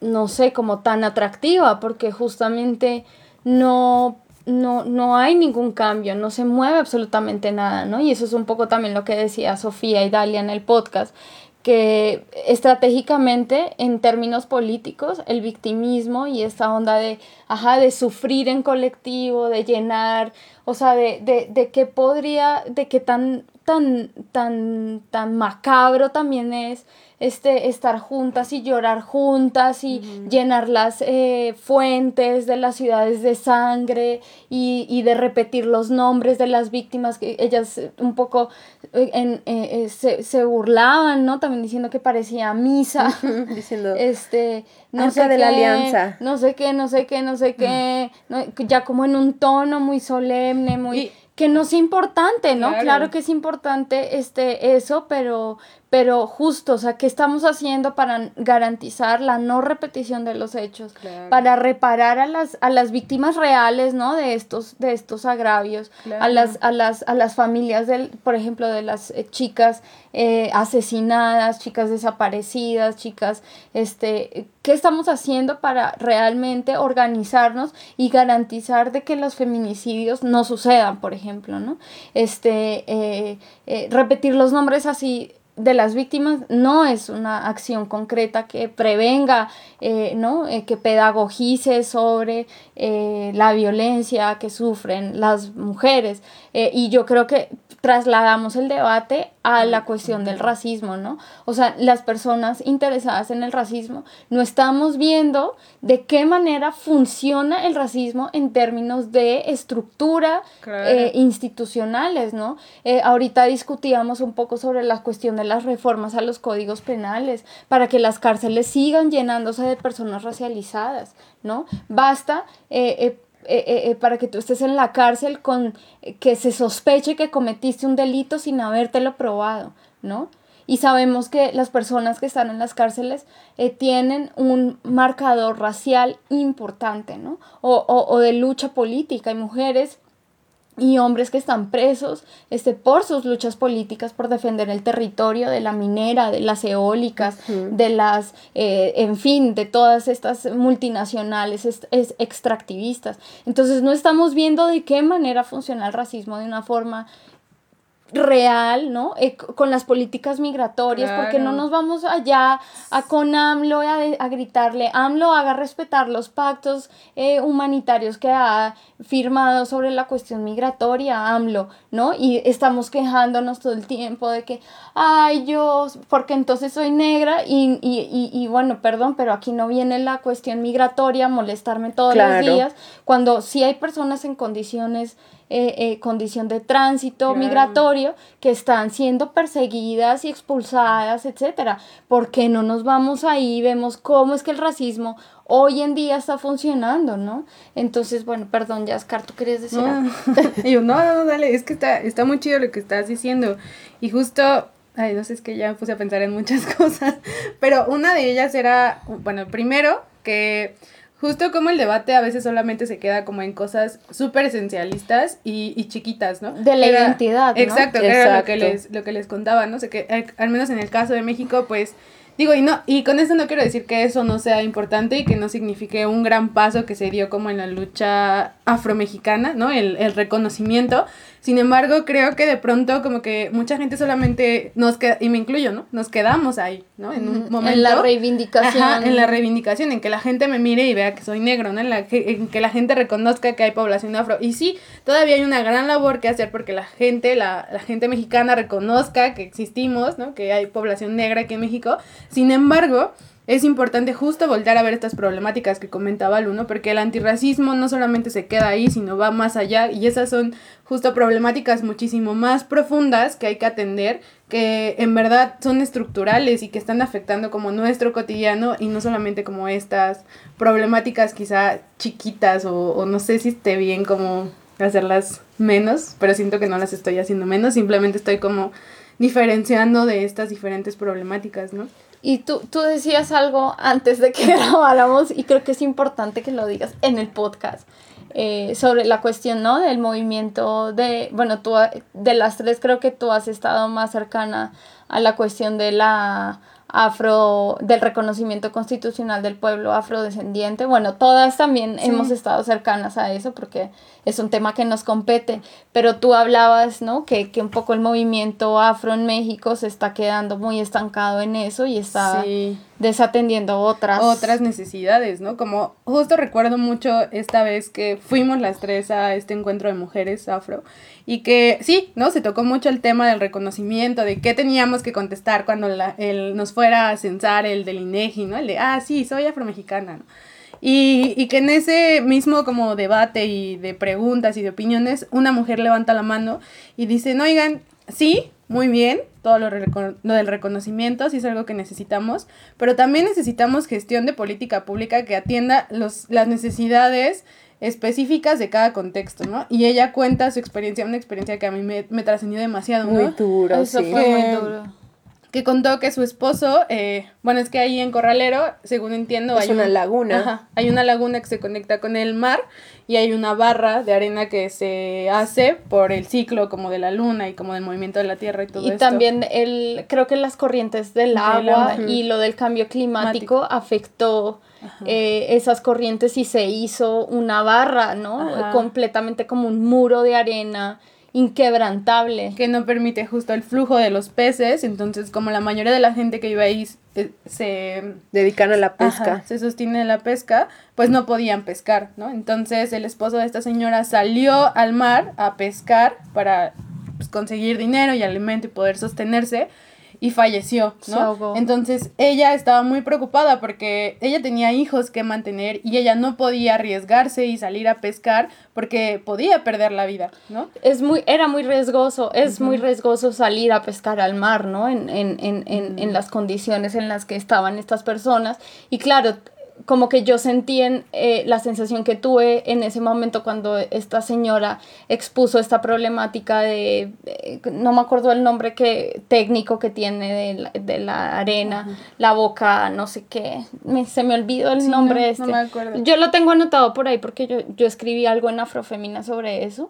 no sé, como tan atractiva, porque justamente no, no, no hay ningún cambio, no se mueve absolutamente nada, ¿no? Y eso es un poco también lo que decía Sofía y Dalia en el podcast, que estratégicamente en términos políticos el victimismo y esta onda de, ajá, de sufrir en colectivo, de llenar, o sea, de, de, de qué podría, de qué tan, tan, tan, tan macabro también es este, estar juntas y llorar juntas y llenar las eh, fuentes de las ciudades de sangre y, y de repetir los nombres de las víctimas que ellas eh, un poco eh, en, eh, se, se burlaban, ¿no? También diciendo que parecía misa.
Diciendo,
este no sé
de
qué,
la Alianza.
no sé qué no sé qué no sé qué no, ya como en un tono muy solemne muy
Y-
que no es importante no
Claro.
claro. que es importante este eso pero pero justo o sea qué estamos haciendo para garantizar la no repetición de los hechos
Claro.
para reparar a las a las víctimas reales no de estos de estos agravios a las a las a las familias del por ejemplo de las eh, chicas eh, asesinadas chicas desaparecidas chicas este qué estamos haciendo para realmente organizarnos y garantizar de que los feminicidios no sucedan por ejemplo no este eh, repetir los nombres así de las víctimas no es una acción concreta que prevenga, eh, ¿no? Eh, que pedagogice sobre eh, la violencia que sufren las mujeres. Eh, y yo creo que trasladamos el debate a la cuestión del racismo, ¿no? O sea, las personas interesadas en el racismo no estamos viendo de qué manera funciona el racismo en términos de estructura
Claro.
eh, institucionales, ¿no? Eh, ahorita discutíamos un poco sobre la cuestión de las reformas a los códigos penales para que las cárceles sigan llenándose de personas racializadas, ¿no? Basta eh, eh, eh, eh, eh, para que tú estés en la cárcel con que se sospeche que cometiste un delito sin habértelo probado, ¿no? Y sabemos que las personas que están en las cárceles tienen un marcador racial importante, ¿no? O, o, o de lucha política. Hay mujeres y hombres que están presos este, por sus luchas políticas, por defender el territorio de la minera, de las eólicas, de las, eh, en fin, de todas estas multinacionales es- es extractivistas. Entonces no estamos viendo de qué manera funciona el racismo de una forma real, ¿no? Eh, con las políticas migratorias, porque no nos vamos allá a con AMLO a, a gritarle, AMLO haga respetar los pactos eh, humanitarios que ha firmado sobre la cuestión migratoria, AMLO, ¿no? Y estamos quejándonos todo el tiempo de que, ay, yo, porque entonces soy negra y, y, y, y bueno, perdón, pero aquí no viene la cuestión migratoria a molestarme todos
Claro.
los días, cuando sí hay personas en condiciones eh, eh, condición de tránsito
Claro.
migratorio que están siendo perseguidas y expulsadas, etcétera. ¿Por qué no nos vamos ahí y vemos cómo es que el racismo hoy en día está funcionando, ¿no? Entonces, bueno, perdón, Yaskar, ¿tú querías decir algo?
Y yo, no, no, dale, es que está, está muy chido lo que estás diciendo. Y justo, ay, no sé, es que ya me puse a pensar en muchas cosas, pero una de ellas era, bueno, primero, que justo como el debate a veces solamente se queda como en cosas súper esencialistas y, y chiquitas, ¿no?
De la
Era-
identidad, ¿no?
Exacto, que era lo que, les, lo que les contaba, ¿no? O sea, que al, al menos en el caso de México, pues... Digo, y no, y con esto no quiero decir que eso no sea importante y que no signifique un gran paso que se dio como en la lucha afromexicana, ¿no? El, el reconocimiento. Sin embargo, creo que de pronto como que mucha gente solamente nos queda, y me incluyo, ¿no? Nos quedamos ahí, ¿no? En un momento.
En la reivindicación.
Ajá, en la reivindicación, en que la gente me mire y vea que soy negro, ¿no? En, la que, en que la gente reconozca que hay población afro. Y sí, todavía hay una gran labor que hacer porque la gente, la, la gente mexicana reconozca que existimos, ¿no? Que hay población negra aquí en México. Sin embargo, es importante justo voltear a ver estas problemáticas que comentaba Luno, porque el antirracismo no solamente se queda ahí, sino va más allá y esas son justo problemáticas muchísimo más profundas que hay que atender, que en verdad son estructurales y que están afectando como nuestro cotidiano y no solamente como estas problemáticas quizá chiquitas o, o no sé si esté bien como hacerlas menos, pero siento que no las estoy haciendo menos, simplemente estoy como diferenciando de estas diferentes problemáticas, ¿no?
Y tú, tú decías algo antes de que grabáramos y creo que es importante que lo digas en el podcast. eh, sobre la cuestión, ¿no? Del movimiento de, bueno, tú, de las tres creo que tú has estado más cercana a la cuestión de la afro, del reconocimiento constitucional del pueblo afrodescendiente. Bueno, todas también hemos estado cercanas a eso porque es un tema que nos compete, pero tú hablabas, ¿no? Que, que un poco el movimiento afro en México se está quedando muy estancado en eso y está
Sí.
desatendiendo otras.
otras necesidades, ¿no? Como justo recuerdo mucho esta vez que fuimos las tres a este encuentro de mujeres afro y que sí, ¿no? Se tocó mucho el tema del reconocimiento, de qué teníamos que contestar cuando la, el, nos fuera a censar el del INEGI, ¿no? El de, ah, sí, soy afromexicana, ¿no? Y, y que en ese mismo como debate y de preguntas y de opiniones, una mujer levanta la mano y dice, no, oigan, sí, muy bien, todo lo, lo del reconocimiento, sí es algo que necesitamos, pero también necesitamos gestión de política pública que atienda los, las necesidades específicas de cada contexto, ¿no? Y ella cuenta su experiencia, una experiencia que a mí me, me trascendió demasiado, ¿no?
Muy duro,
Eso
sí.
fue muy duro.
Que contó que su esposo, eh, bueno, es que ahí en Corralero, según entiendo,
Es
hay
una
un-
laguna.
Ajá, hay una laguna que se conecta con el mar y hay una barra de arena que se hace por el ciclo como de la luna y como del movimiento de la tierra y todo
Y
esto.
también el, creo que las corrientes del agua y lo del cambio climático afectó eh, esas corrientes y se hizo una barra, ¿no?
Ajá.
Completamente como un muro de arena inquebrantable.
que no permite justo el flujo de los peces, entonces como la mayoría de la gente que iba ahí eh, se
Dedican a la pesca.
Ajá, se sostiene de la pesca, pues no podían pescar, ¿no? Entonces el esposo de esta señora salió al mar a pescar para pues, conseguir dinero y alimento y poder sostenerse y falleció, ¿no? Entonces ella estaba muy preocupada porque ella tenía hijos que mantener y ella no podía arriesgarse y salir a pescar porque podía perder la vida, ¿no?
Es muy, era muy riesgoso, es muy riesgoso salir a pescar al mar, ¿no? En, en, en, en, en las condiciones en las que estaban estas personas. Y claro, como que yo sentí en, eh, la sensación que tuve en ese momento cuando esta señora expuso esta problemática de, de- no me acuerdo el nombre que, técnico que tiene de la, de la arena, la boca, no sé qué, me, se me olvidó el
Sí,
nombre
no,
este.
no me acuerdo.
Yo lo tengo anotado por ahí porque yo, yo escribí algo en Afrofemina sobre eso.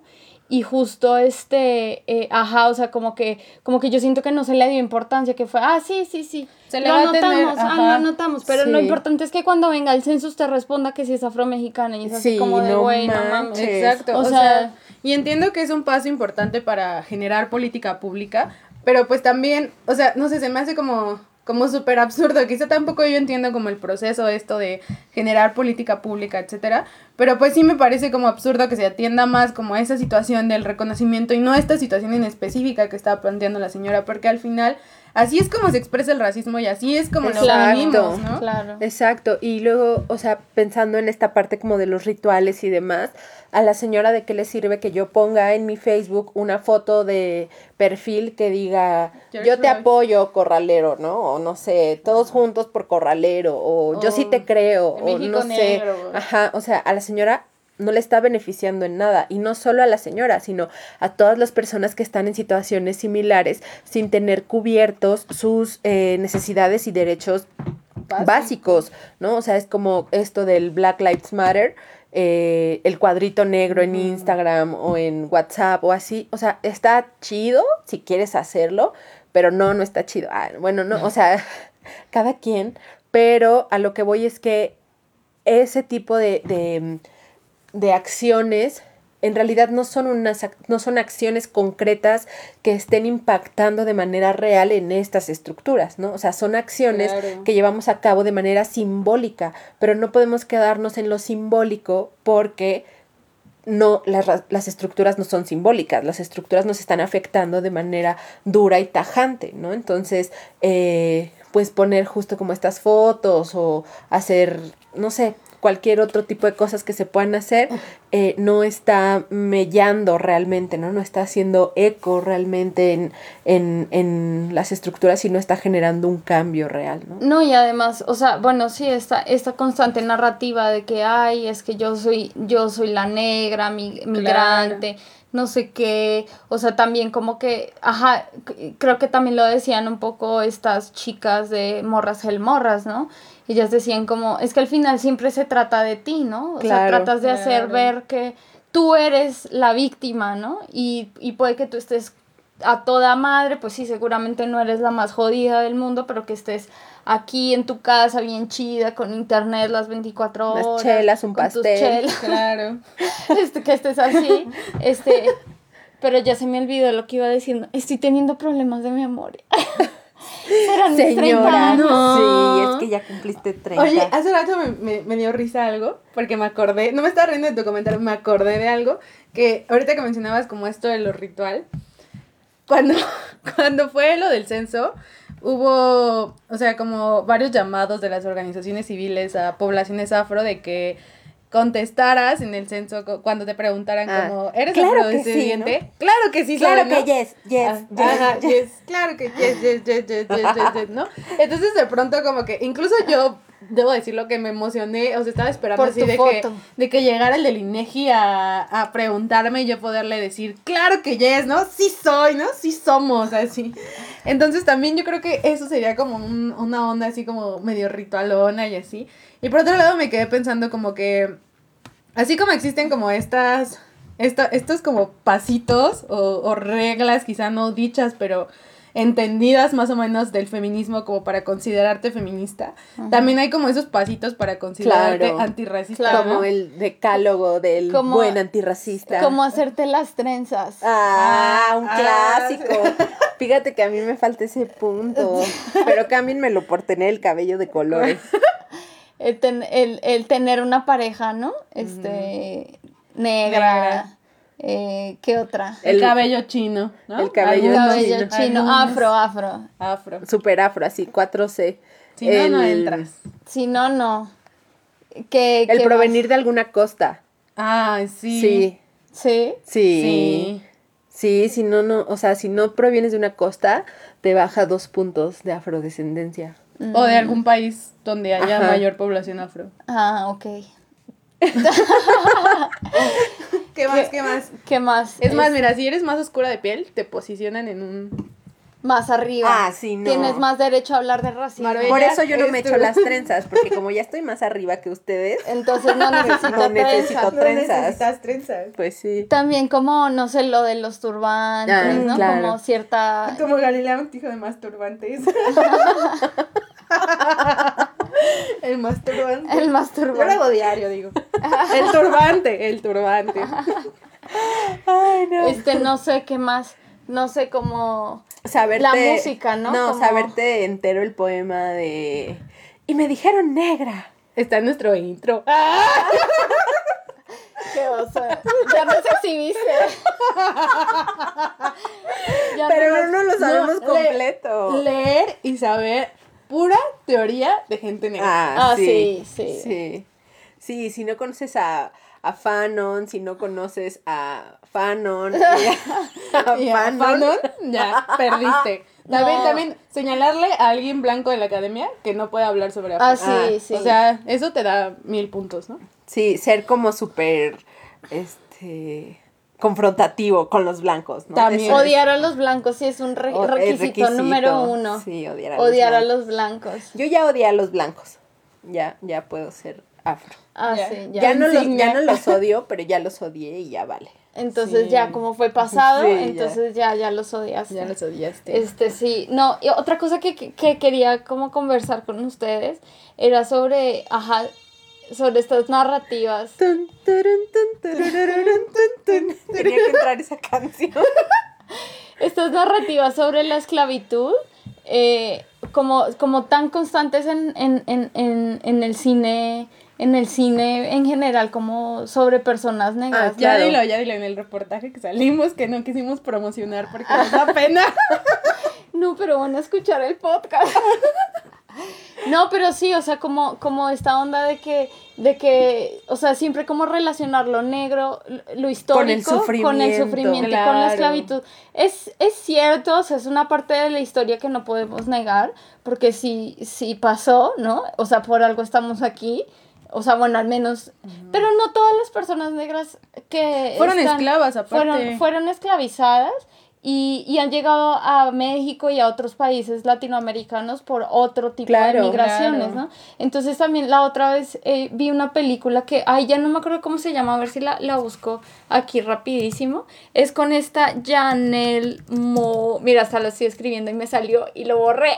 Y justo este, eh, ajá, o sea, como que, como que yo siento que no se le dio importancia, que fue, ah, sí, sí, sí,
Se le
lo
va a tener,
anotamos, ah, lo anotamos, pero lo
Sí.
importante es que cuando venga el censo usted responda que si es afromexicana y es así
Sí,
como de, güey, no mames.
Exacto,
O
o,
sea-
sea, y entiendo que es un paso importante para generar política pública, pero pues también, o sea, no sé, se me hace como como súper absurdo, quizá tampoco yo entiendo como el proceso esto de generar política pública, etcétera, pero pues sí me parece como absurdo que se atienda más como a esa situación del reconocimiento y no a esta situación en específica que estaba planteando la señora, porque al final así es como se expresa el racismo y así es como lo vivimos, ¿no?
Claro.
Exacto, y luego, o sea, pensando en esta parte como de los rituales y demás, a la señora de qué le sirve que yo ponga en mi Facebook una foto de perfil que diga,
George
yo te apoyo, corralero, ¿no? O no sé, todos juntos por corralero, o yo sí
O
te creo, o
México
no sé. Ajá, o sea, a la señora no le está beneficiando en nada, y no solo a la señora, sino a todas las personas que están en situaciones similares sin tener cubiertos sus eh, necesidades y derechos básicos, ¿no? O sea, es como esto del Black Lives Matter, eh, el cuadrito negro en Instagram o en WhatsApp o así. O sea, está chido si quieres hacerlo, pero no, no está chido. Ah, bueno, no, o sea, cada quien, pero a lo que voy es que ese tipo de, de, de acciones en realidad no son unas no son acciones concretas que estén impactando de manera real en estas estructuras, ¿no? O sea, son acciones
Claro.
que llevamos a cabo de manera simbólica, pero no podemos quedarnos en lo simbólico porque no las, las estructuras no son simbólicas, las estructuras nos están afectando de manera dura y tajante, ¿no? Entonces, eh, pues poner justo como estas fotos o hacer, no sé, cualquier otro tipo de cosas que se puedan hacer, eh, no está mellando realmente, ¿no? No está haciendo eco realmente en, en, en las estructuras y no está generando un cambio real, ¿no?
No, y además, o sea, bueno, sí, esta, esta constante narrativa de que, ay, es que yo soy, yo soy la negra, mi, migrante, no sé qué, o sea, también como que, ajá, creo que también lo decían un poco estas chicas de Morras el Morras, ¿no? Ellas decían como, es que al final siempre se trata de ti, ¿no? O sea, tratas de hacer
Claro.
ver que tú eres la víctima, ¿no? Y, y puede que tú estés a toda madre, pues sí, seguramente no eres la más jodida del mundo, pero que estés aquí en tu casa bien chida, con internet las 24
Unas
horas.
chelas, un
con
pastel.
chelas,
Claro.
este, que estés así, este, pero ya se me olvidó lo que iba diciendo. Estoy teniendo problemas de memoria. Serán mis 30
Señora,
años.
sí, es que ya cumpliste 30.
Oye, hace rato me, me- me dio risa algo, porque me acordé, no me estaba riendo de tu comentario, me acordé de algo, que ahorita que mencionabas como esto de lo ritual, cuando, cuando fue lo del censo, hubo, o sea, como varios llamados de las organizaciones civiles a poblaciones afro de que contestaras en el censo cu- cuando te preguntaran
Ah,
como, ¿eres
claro que sí,
afrodescendiente? Claro que sí,
claro
soy, ¿no?
que yes, yes,
Ah,
yes,
ajá,
yes.
yes, claro que yes, yes, yes, yes, yes, yes, yes, ¿no? Entonces de pronto como que, incluso yo, debo decirlo que me emocioné, o sea, estaba esperando
Por
así de
foto.
que, de que llegara el del INEGI a, a preguntarme y yo poderle decir, claro que yes, ¿no? Sí soy, ¿no? Sí somos, así. Entonces también yo creo que eso sería como un- una onda así como medio ritualona y así. Y por otro lado me quedé pensando como que, así como existen como estas, esta- estos como pasitos o, o reglas, quizá no dichas, pero entendidas más o menos del feminismo como para considerarte feminista, también hay como esos pasitos para considerarte
Claro.
antirracista.
Como el decálogo del
Como-
buen antirracista.
Como hacerte las trenzas.
Ah, un
Ah,
clásico. Fíjate que a mí me falta ese punto. Pero cámbienmelo por tener el cabello de colores.
El, ten- el, el tener una pareja, ¿no? Este, negra.
Negra.
Eh, ¿Qué otra?
El,
El-
cabello chino, ¿no?
el cabello chino.
afro, afro.
Afro.
Super afro, así, 4C.
Si no, no
El-
entras.
Si no, no. ¿Qué,
El
qué
provenir de alguna costa.
Ah, sí.
Sí.
Sí.
Sí. Si no, no, o sea, si no provienes de una costa, te baja dos puntos de afrodescendencia.
O de algún país donde haya
Ajá.
mayor población afro.
Ah, ok.
¿Qué más? ¿Qué más?
¿Qué más?
Es más, mira, si eres más oscura de piel, te posicionan en un...
Más arriba.
Ah, sí, no.
Tienes más derecho a hablar de racismo.
Marbella.
Por eso yo no me echo las trenzas, porque como ya estoy más arriba que ustedes,
Entonces no necesito
No necesito
trenza.
trenzas.
trenzas.
pues sí.
También como, no sé, lo de los turbantes,
Ah,
¿no?
claro.
Como cierta...
Como Galileo, un hijo de masturbantes. El masturbante.
El
Yo lo
masturbante.
hago diario, digo. El turbante, el turbante.
Este, no sé qué más. No sé cómo...
Saberte,
La música, ¿no?
No,
Como-
saberte entero el poema de... Y me dijeron negra.
Está en nuestro intro.
Qué oso. Ya nos exhibiste. Ya
Pero
nos-
no lo sabemos
le-
completo.
Leer y saber pura teoría de gente negra.
Ah, sí, sí.
Sí, Sí, si no conoces a, a Fanon, si no conoces a Fanon, a, a
Y a
Fanon,
Fanon, ya, perdiste. También,
No.
también señalarle a alguien blanco de la academia que no puede hablar sobre
Ah, sí, sí.
O sea, eso te da mil puntos, ¿no?
sí, ser como súper, este, confrontativo con los blancos, ¿no?
También.
Odiar a los blancos sí es un re-
o- es
requisito,
requisito.
número uno.
Sí, odiar a los
Odiar a
blancos.
los blancos.
Yo ya odié a los blancos. Ya, ya puedo ser afro.
Ah,
Ya.
sí,
Ya,
ya.
no los, ya no los odio, pero ya los odié y ya vale.
Entonces
Sí.
ya como fue pasado,
Sí,
entonces ya, ya los odiaste.
Ya los odiaste.
Este sí, no, y otra cosa que, que- que quería como conversar con ustedes era sobre, ajá, sobre estas narrativas.
Tenía que entrar esa canción.
Estas narrativas sobre la esclavitud, eh, como, como tan constantes en, en, en, en, en el cine, en el cine en general, como sobre personas negras.
Ah,
Ya
claro.
dilo, ya dilo en el reportaje que salimos, que no quisimos promocionar porque nos da pena.
No, pero van a escuchar el podcast. No, pero sí, o sea, como, como esta onda de que, de que, o sea, siempre como relacionar lo negro, lo histórico, con el sufrimiento, y con la esclavitud. Es, es cierto, o sea, es una parte de la historia que no podemos negar, porque sí, sí pasó, ¿no? O sea, por algo estamos aquí. O sea, bueno, al menos, pero no todas las personas negras que
Fueron
están-
esclavas, aparte.
fueron, fueron esclavizadas y, y han llegado a México y a otros países latinoamericanos por otro tipo
Claro,
de migraciones,
claro.
¿no? Entonces también la otra vez eh, vi una película que, ay, ya no me acuerdo cómo se llama, a ver si la, la busco aquí rapidísimo. Es con esta Janelle Mo... Mira, hasta lo estoy escribiendo y me salió y lo borré.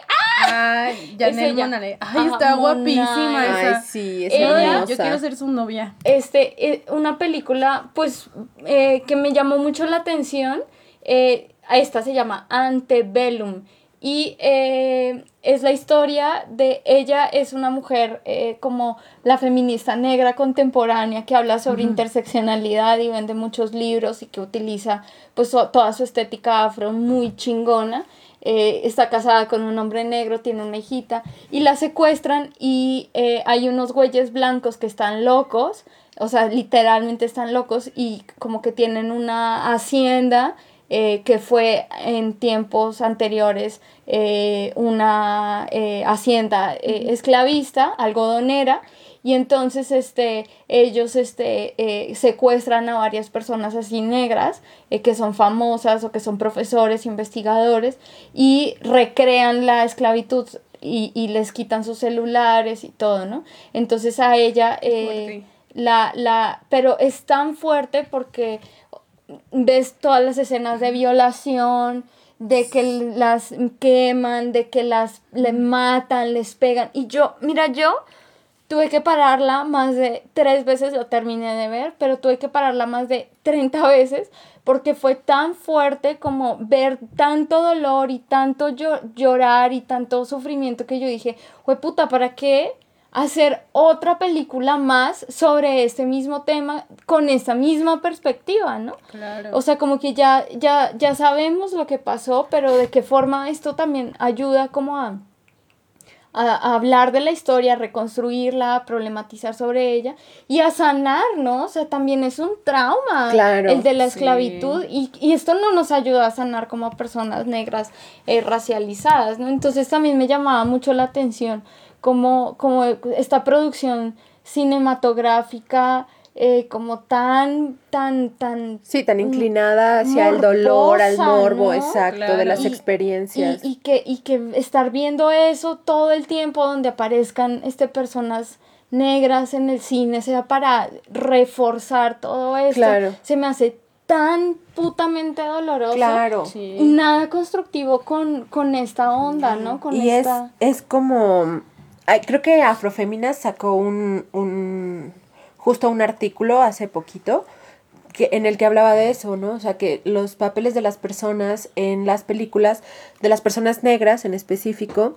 ¡Ah!
Ay. Monáe. Ay,
Ajá,
está guapísima
Ay,
esa.
sí, es
Ella-
Ay,
hermosa.
yo quiero ser su novia.
este, eh, una película, pues, eh, que me llamó mucho la atención. eh, esta se llama Antebellum. Y eh, es la historia de ella, es una mujer eh, como la feminista negra contemporánea que habla sobre interseccionalidad y vende muchos libros y que utiliza pues so- toda su estética afro muy chingona. Eh, está casada con un hombre negro, tiene una hijita y la secuestran y hay unos güeyes blancos que están locos, o sea, literalmente están locos y como que tienen una hacienda eh, que fue en tiempos anteriores eh, una eh, hacienda esclavista, algodonera, y entonces este, ellos este, eh, secuestran a varias personas así negras, eh, que son famosas o que son profesores, investigadores, y recrean la esclavitud y, y les quitan sus celulares y todo, ¿no? Entonces a ella... eh, la, la, pero es tan fuerte porque ves todas las escenas de violación, de que las queman, de que las le matan, les pegan. Y yo, mira, yo tuve que pararla más de tres veces, lo terminé de ver, pero tuve que pararla más de 30 veces porque fue tan fuerte como ver tanto dolor y tanto llo- llorar y tanto sufrimiento que yo dije, fue puta, ¿para qué? Hacer otra película más sobre este mismo tema con esa misma perspectiva, ¿no?
Claro.
O sea, como que ya, ya, ya sabemos lo que pasó, pero de qué forma esto también ayuda como a, a, a hablar de la historia, a reconstruirla, a problematizar sobre ella y a sanar, ¿no? O sea, también es un trauma
Claro,
el de la
sí.
esclavitud y, y esto no nos ayuda a sanar como personas negras eh, racializadas, ¿no? Entonces también me llamaba mucho la atención como, como esta producción cinematográfica eh, como tan, tan, tan
Sí, tan inclinada hacia el dolor, al morbo,
¿no?
exacto, de las
Y-
experiencias.
Y, y que, y que estar viendo eso todo el tiempo donde aparezcan este, personas negras en el cine, sea para reforzar todo esto,
Claro.
se me hace tan putamente doloroso.
claro.
Sí.
Nada constructivo con, con esta onda, ¿no? Con
Y es,
esta...
es como, creo que Afrofeminas sacó un, un, justo un artículo hace poquito que, en el que hablaba de eso, ¿no? O sea, que los papeles de las personas en las películas, de las personas negras en específico,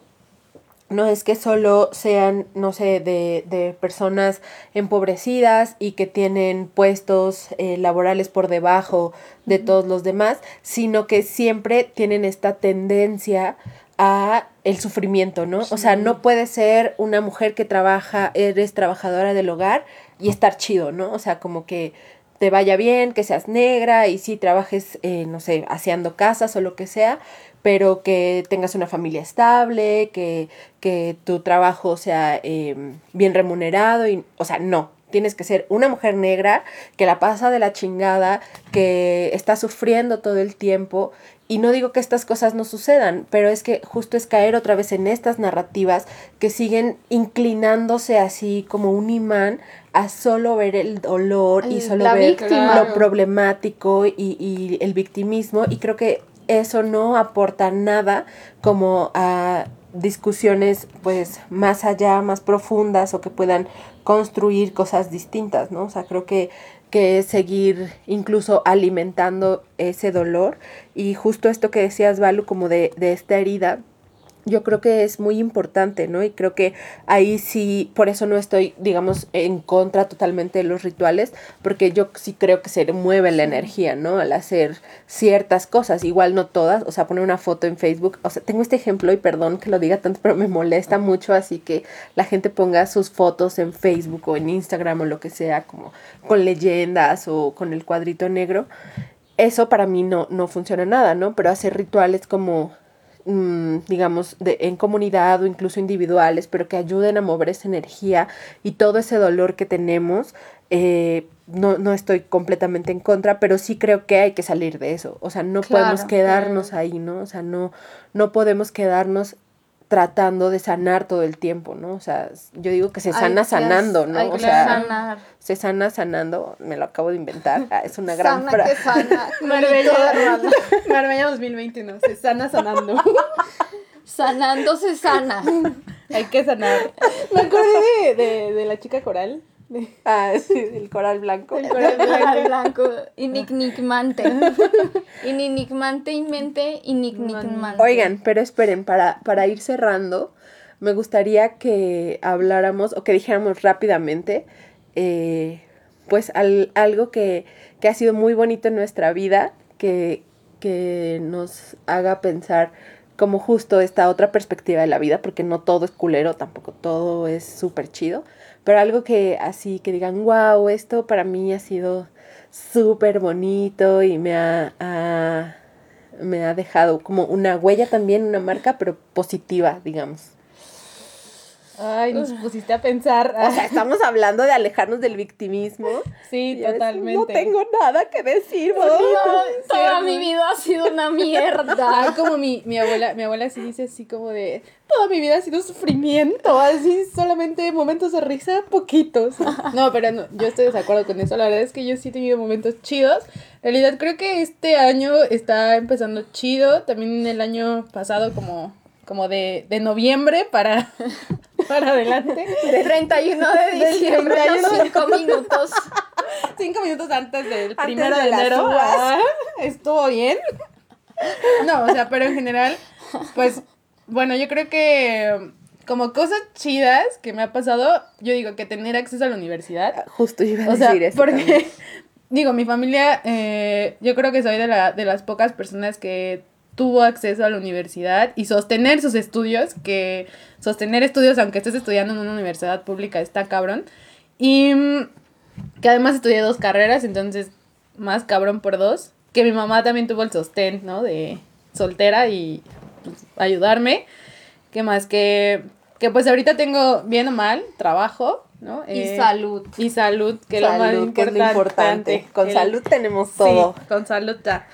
no es que solo sean, no sé, de, de personas empobrecidas y que tienen puestos eh, laborales por debajo de todos los demás, sino que siempre tienen esta tendencia a el sufrimiento, ¿no? O sea, no puede ser una mujer que trabaja, eres trabajadora del hogar y estar chido, ¿no? O sea, como que te vaya bien, que seas negra y sí trabajes, eh, no sé, haciendo casas o lo que sea, pero que tengas una familia estable, que, que tu trabajo sea eh, bien remunerado y, o sea, no. Tienes que ser una mujer negra que la pasa de la chingada, que está sufriendo todo el tiempo. Y no digo que estas cosas no sucedan, pero es que justo es caer otra vez en estas narrativas que siguen inclinándose así como un imán a solo ver el dolor y solo ver
víctima.
lo problemático y, y el victimismo. Y creo que eso no aporta nada como a discusiones pues más allá, más profundas o que puedan construir cosas distintas, ¿no? O sea, creo que, que es seguir incluso alimentando ese dolor. Y justo esto que decías, Valu, como de, de esta herida, yo creo que es muy importante, ¿no? Y creo que ahí sí, por eso no estoy, digamos, en contra totalmente de los rituales, porque yo sí creo que se mueve la energía, ¿no? Al hacer ciertas cosas, igual no todas, o sea, poner una foto en Facebook, o sea, tengo este ejemplo y perdón que lo diga tanto, pero me molesta mucho, así que la gente ponga sus fotos en Facebook o en Instagram o lo que sea, como con leyendas o con el cuadrito negro. Eso para mí no, no funciona nada, ¿no? Pero hacer rituales como digamos, de, en comunidad o incluso individuales, pero que ayuden a mover esa energía y todo ese dolor que tenemos. eh, no, no estoy completamente en contra, pero sí creo que hay que salir de eso. O sea, no podemos
Claro,
quedarnos ahí, ¿no? O sea, no, no podemos quedarnos tratando de sanar todo el tiempo, ¿no? O sea, yo digo que se sana sanando, ¿no?
hay
O sea,
sanar.
se sana sanando, me lo acabo de inventar, ah, es una gran
Sana
frase.
que sana.
Marbella. Marbella 2021, se sana sanando.
Sanando se sana.
Hay que sanar. Me acordé de, de, de la chica coral.
Ah, sí, el coral blanco.
del coral blanco.
Inicnicmante. Inicnicmante y mente. Inicnicmante.
Oigan, pero esperen, para, para ir cerrando, me gustaría que habláramos o que dijéramos rápidamente, eh, pues al- algo que, que ha sido muy bonito en nuestra vida, que, que nos haga pensar como justo esta otra perspectiva de la vida, porque no todo es culero, tampoco todo es súper chido, pero algo que así, que digan, wow, esto para mí ha sido súper bonito y me ha, ha- me ha dejado como una huella también, una marca, pero positiva, digamos.
Ay, nos pusiste a pensar.
O sea, estamos hablando de alejarnos del victimismo.
sí, totalmente.
No tengo nada que decir,
No, toda mi vida ha sido una mierda.
Como mi, mi abuela, mi abuela sí dice así como de toda mi vida ha sido sufrimiento, así solamente momentos de risa, poquitos. No, pero no, yo estoy de acuerdo con eso. La verdad es que yo sí he tenido momentos chidos. En realidad creo que este año está empezando chido. También el año pasado como, como de, de noviembre para, para adelante.
31 de diciembre,
31.
los 5 minutos.
Cinco minutos antes del
Antes
primero
de
de, enero. ah, Estuvo bien. No, o sea, pero en general, pues, bueno, yo creo que como cosas chidas que me ha pasado, yo digo que tener acceso a la universidad.
Justo yo iba a
O sea,
decir eso.
porque,
también.
digo, mi familia, eh, yo creo que soy de, la, de las pocas personas que tuvo acceso a la universidad y sostener sus estudios, que sostener estudios, aunque estés estudiando en una universidad pública, está cabrón. Y mm, que además estudié dos carreras, entonces más cabrón por dos. Que mi mamá también tuvo el sostén, ¿no? De soltera y pues, ayudarme. ¿Qué más? Que, que pues ahorita tengo bien o mal trabajo, ¿no?
Y
Eh,
salud.
y salud, que es lo más
Salud, que es
importante.
lo importante. Con
El-
salud tenemos
Sí,
todo.
con salud ya.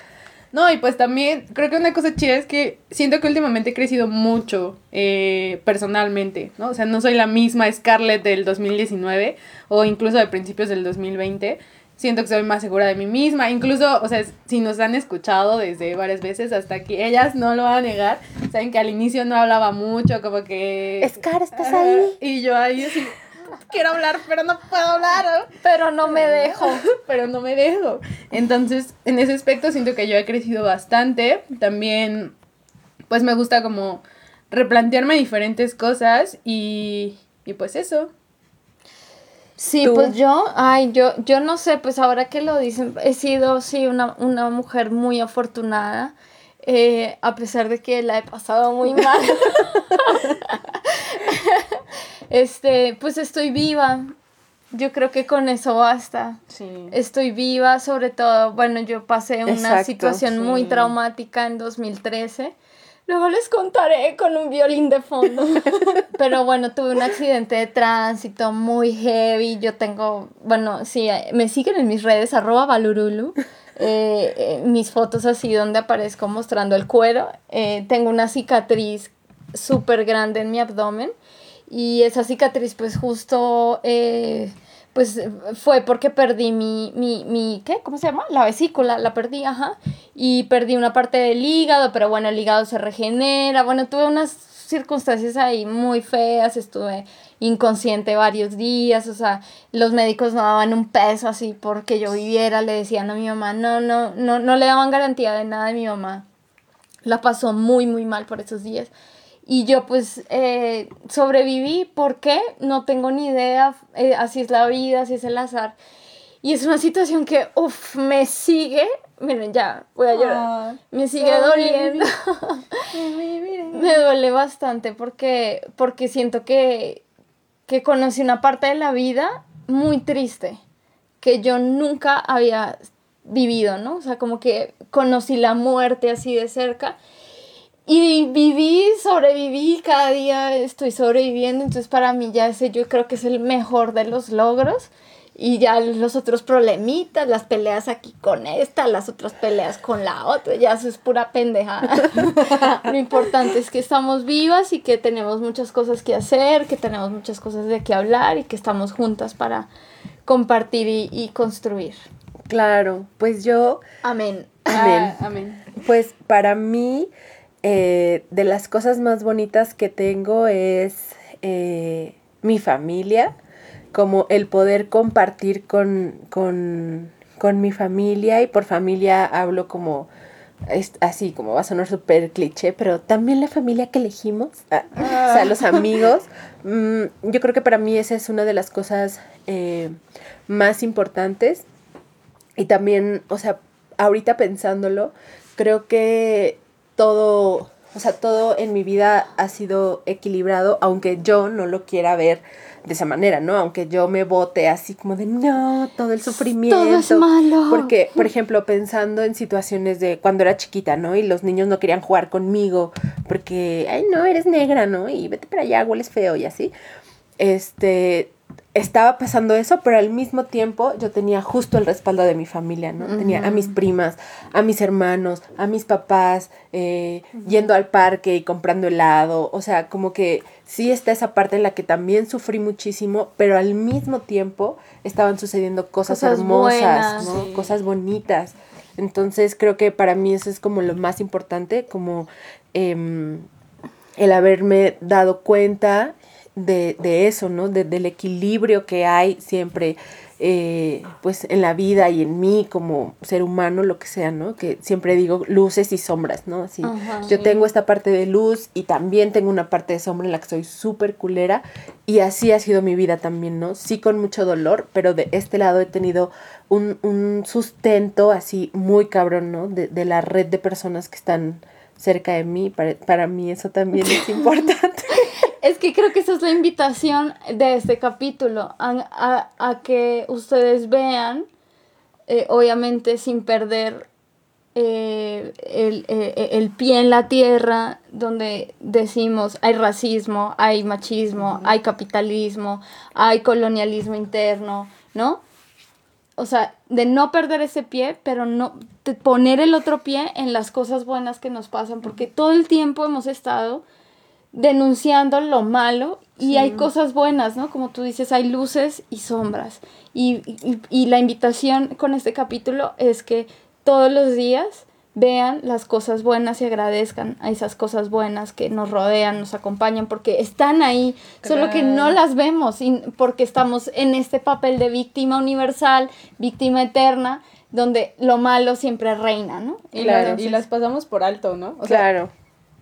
No, y pues también creo que una cosa chida es que siento que últimamente he crecido mucho eh, personalmente, ¿no? O sea, no soy la misma Scarlett del 2019 o incluso de principios del 2020. Siento que soy más segura de mí misma. Incluso, o sea, si nos han escuchado desde varias veces hasta aquí, ellas no lo van a negar. Saben que al inicio no hablaba mucho, como que...
Scar, ¿estás ahí?
Y yo ahí así, quiero hablar, pero no puedo hablar.
Pero no me dejo.
pero no me dejo. Entonces, en ese aspecto siento que yo he crecido bastante. También, pues me gusta como replantearme diferentes cosas y, y pues eso.
Sí,
¿Tú?
pues yo, ay, yo, yo no sé, pues ahora que lo dicen, he sido, sí, una, una mujer muy afortunada, eh, a pesar de que la he pasado muy mal. este, pues estoy viva. Yo creo que con eso basta.
Sí.
Estoy viva, sobre todo, bueno, yo pasé una
Exacto,
situación muy traumática en 2013. Luego les contaré con un violín de fondo. Pero bueno, tuve un accidente de tránsito muy heavy. Yo tengo, bueno, sí, eh, me siguen en mis redes, arroba valurulu. Eh, eh, mis fotos así donde aparezco mostrando el cuero. Eh, tengo una cicatriz súper grande en mi abdomen. Y esa cicatriz, pues justo, eh, pues fue porque perdí mi, mi, mi, ¿qué? ¿Cómo se llama? La vesícula, la perdí, ajá. Y perdí una parte del hígado, pero bueno, el hígado se regenera. Bueno, tuve unas circunstancias ahí muy feas, estuve inconsciente varios días, o sea, los médicos no daban un peso así porque yo viviera, le decían a mi mamá, no, no, no, no le daban garantía de nada de mi mamá. La pasó muy, muy mal por esos días. Y yo pues eh, sobreviví, ¿por qué? No tengo ni idea, eh, así es la vida, así es el azar. Y es una situación que, uff, me sigue, miren, ya, voy a llorar,
Ah,
me sigue doliendo. me duele bastante porque, porque siento que, que conocí una parte de la vida muy triste que yo nunca había vivido, ¿no? O sea, como que conocí la muerte así de cerca y viví, sobreviví, cada día estoy sobreviviendo, entonces para mí ya ese yo creo que es el mejor de los logros. Y ya los otros problemitas, las peleas aquí con esta, las otras peleas con la otra, ya eso es pura pendejada. Lo importante es que estamos vivas y que tenemos muchas cosas que hacer, que tenemos muchas cosas de qué hablar y que estamos juntas para compartir y, y construir.
Claro, pues yo,
Amén.
amén.
Ah, amén.
Pues para mí, eh, de las cosas más bonitas que tengo es eh, mi familia, como el poder compartir con, con, con mi familia y por familia hablo como es así como va a sonar súper cliché, pero también la familia que elegimos, ah, o sea, los amigos, mm, yo creo que para mí esa es una de las cosas eh, más importantes. Y también, o sea, ahorita pensándolo, creo que todo, o sea, todo en mi vida ha sido equilibrado, aunque yo no lo quiera ver de esa manera, ¿no? Aunque yo me vote así como de, no, todo el sufrimiento.
Todo es malo.
Porque, por ejemplo, pensando en situaciones de cuando era chiquita, ¿no? Y los niños no querían jugar conmigo porque, ay, no, eres negra, ¿no? Y vete para allá, hueles feo y así. Este, estaba pasando eso, pero al mismo tiempo yo tenía justo el respaldo de mi familia, ¿no? Tenía a mis primas, a mis hermanos, a mis papás, eh, yendo al parque y comprando helado, o sea, como que sí está esa parte en la que también sufrí muchísimo, pero al mismo tiempo estaban sucediendo cosas,
Cosas
hermosas,
buenas,
¿no?
sí.
Cosas bonitas. Entonces creo que para mí eso es como lo más importante, como em, el haberme dado cuenta de, de eso, ¿no? De- del equilibrio que hay siempre, eh, pues, en la vida y en mí como ser humano, lo que sea, ¿no? Que siempre digo luces y sombras, ¿no? Así,
Ajá.
yo tengo esta parte de luz y también tengo una parte de sombra en la que soy súper culera y así ha sido mi vida también, ¿no? Sí con mucho dolor, pero de este lado he tenido un, un sustento así muy cabrón, ¿no? De, de la red de personas que están cerca de mí. Para, para mí eso también es importante.
Es que creo que esa es la invitación de este capítulo, a, a- a que ustedes vean, eh, obviamente sin perder eh, el, eh, el pie en la tierra, donde decimos hay racismo, hay machismo, hay capitalismo, hay colonialismo interno, ¿no? O sea, de no perder ese pie, pero no de poner el otro pie en las cosas buenas que nos pasan, porque todo el tiempo hemos estado denunciando lo malo y hay cosas buenas, ¿no? Como tú dices, hay luces y sombras. Y, y- y la invitación con este capítulo es que todos los días vean las cosas buenas y agradezcan a esas cosas buenas que nos rodean, nos acompañan, porque están ahí, solo que no las vemos, y- porque estamos en este papel de víctima universal, víctima eterna, donde lo malo siempre reina, ¿no?
Y,
Claro.
la- y las pasamos por alto, ¿no? O sea,
claro.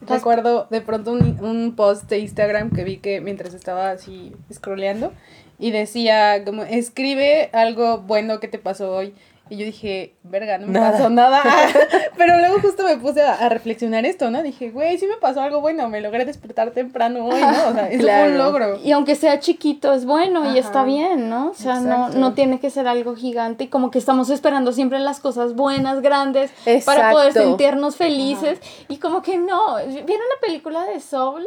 Recuerdo de pronto un, un post de Instagram que vi que mientras estaba así scrolleando y decía como escribe algo bueno que te pasó hoy. Y yo dije, verga, no me
Nada.
pasó nada. Pero luego justo me puse a, a reflexionar esto, ¿no? Dije, güey, sí me pasó algo bueno, me logré despertar temprano hoy, ¿no? O sea,
Claro.
un logro.
Y aunque sea chiquito es bueno y está bien, ¿no? O sea, no,
Exacto.
no tiene que ser algo gigante y como que estamos esperando siempre las cosas buenas, grandes, para poder sentirnos felices y como que no. ¿Vieron la película de Soul?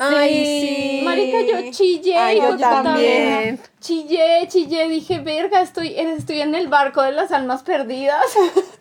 Ay, sí.
Marica, yo chillé,
Ay, yo
puta
también.
Chillé, chillé, dije, verga, estoy, estoy en el barco de las almas perdidas.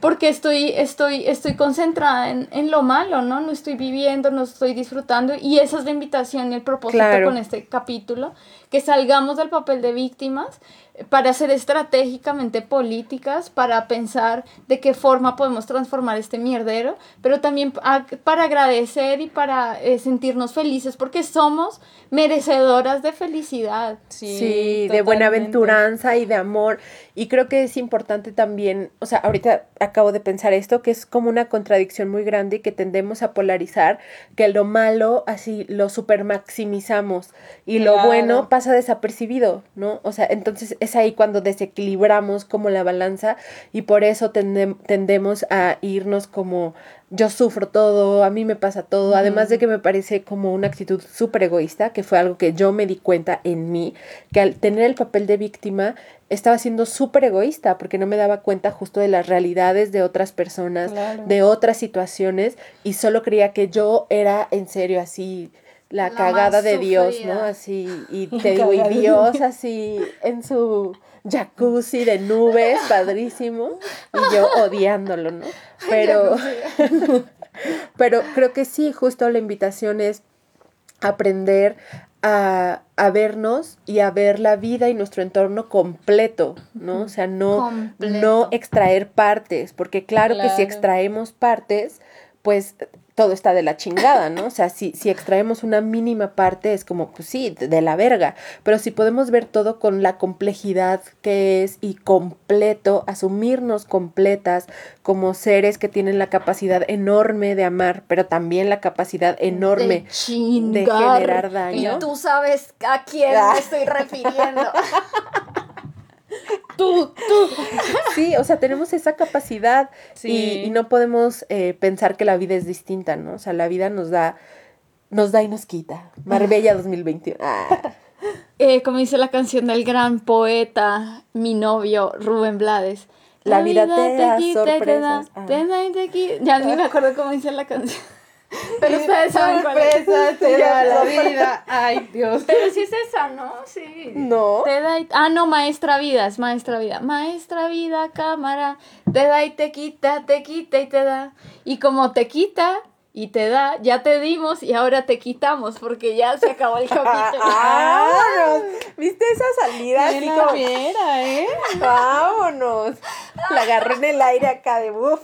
Porque estoy, estoy, estoy concentrada en, en lo malo, ¿no? No estoy viviendo, no estoy disfrutando. Y esa es la invitación y el propósito
Claro.
con este capítulo. Que salgamos del papel de víctimas, para ser estratégicamente políticas, para pensar de qué forma podemos transformar este mierdero, pero también a- para agradecer y para eh, sentirnos felices porque somos merecedoras de felicidad.
Sí, de buenaventuranza y de amor. Y creo que es importante también, o sea, ahorita acabo de pensar esto, que es como una contradicción muy grande y que tendemos a polarizar, que lo malo así lo super maximizamos y lo
Claro.
bueno pasa desapercibido, ¿no? O sea, entonces es ahí cuando desequilibramos como la balanza y por eso tendem- tendemos a irnos como yo sufro todo, a mí me pasa todo, además de que me parece como una actitud súper egoísta, que fue algo que yo me di cuenta en mí, que al tener el papel de víctima estaba siendo súper egoísta porque no me daba cuenta justo de las realidades de otras personas,
Claro.
de otras situaciones y solo creía que yo era en serio así la,
La
cagada de Dios, ¿no? Así, y te digo, y Dios así en su jacuzzi de nubes, padrísimo, y yo odiándolo, ¿no? Pero, pero creo que sí, justo la invitación es aprender a, a vernos y a ver la vida y nuestro entorno completo, ¿no? O sea, no,
Completo.
no extraer partes, porque claro, que si extraemos partes, pues todo está de la chingada, ¿no? O sea, si, si extraemos una mínima parte es como, pues sí, de la verga, pero si podemos ver todo con la complejidad que es y completo, asumirnos completas como seres que tienen la capacidad enorme de amar, pero también la capacidad enorme
de chingar.
de generar daño.
Y tú sabes a quién me estoy refiriendo.
Tú, tú.
Sí, o sea, tenemos esa capacidad
Sí.
y, y no podemos eh, pensar que la vida es distinta, ¿no? O sea, la vida nos da, nos da y nos quita. Marbella 2021. Ah.
Eh, como dice la canción del gran poeta, mi novio Rubén Blades.
La vida te da
te da,
sorpresas. Ah.
te da y te quita. Ya ni me acuerdo cómo dice la canción. Pero ustedes saben.
Sorpresa te da la vida. Ay, Dios.
Pero sí es esa, ¿no? Sí.
No.
Te da y... Ah, no, maestra vida, es maestra vida. Maestra vida, cámara. Te da y te quita, te quita y te da. Y como te quita y te da, ya te dimos y ahora te quitamos porque ya se acabó el capítulo.
¡Vámonos! ¿Viste esa salida? Así
¿Quién la
como,
viera, eh?
¡Vámonos! La agarró en el aire acá de buff.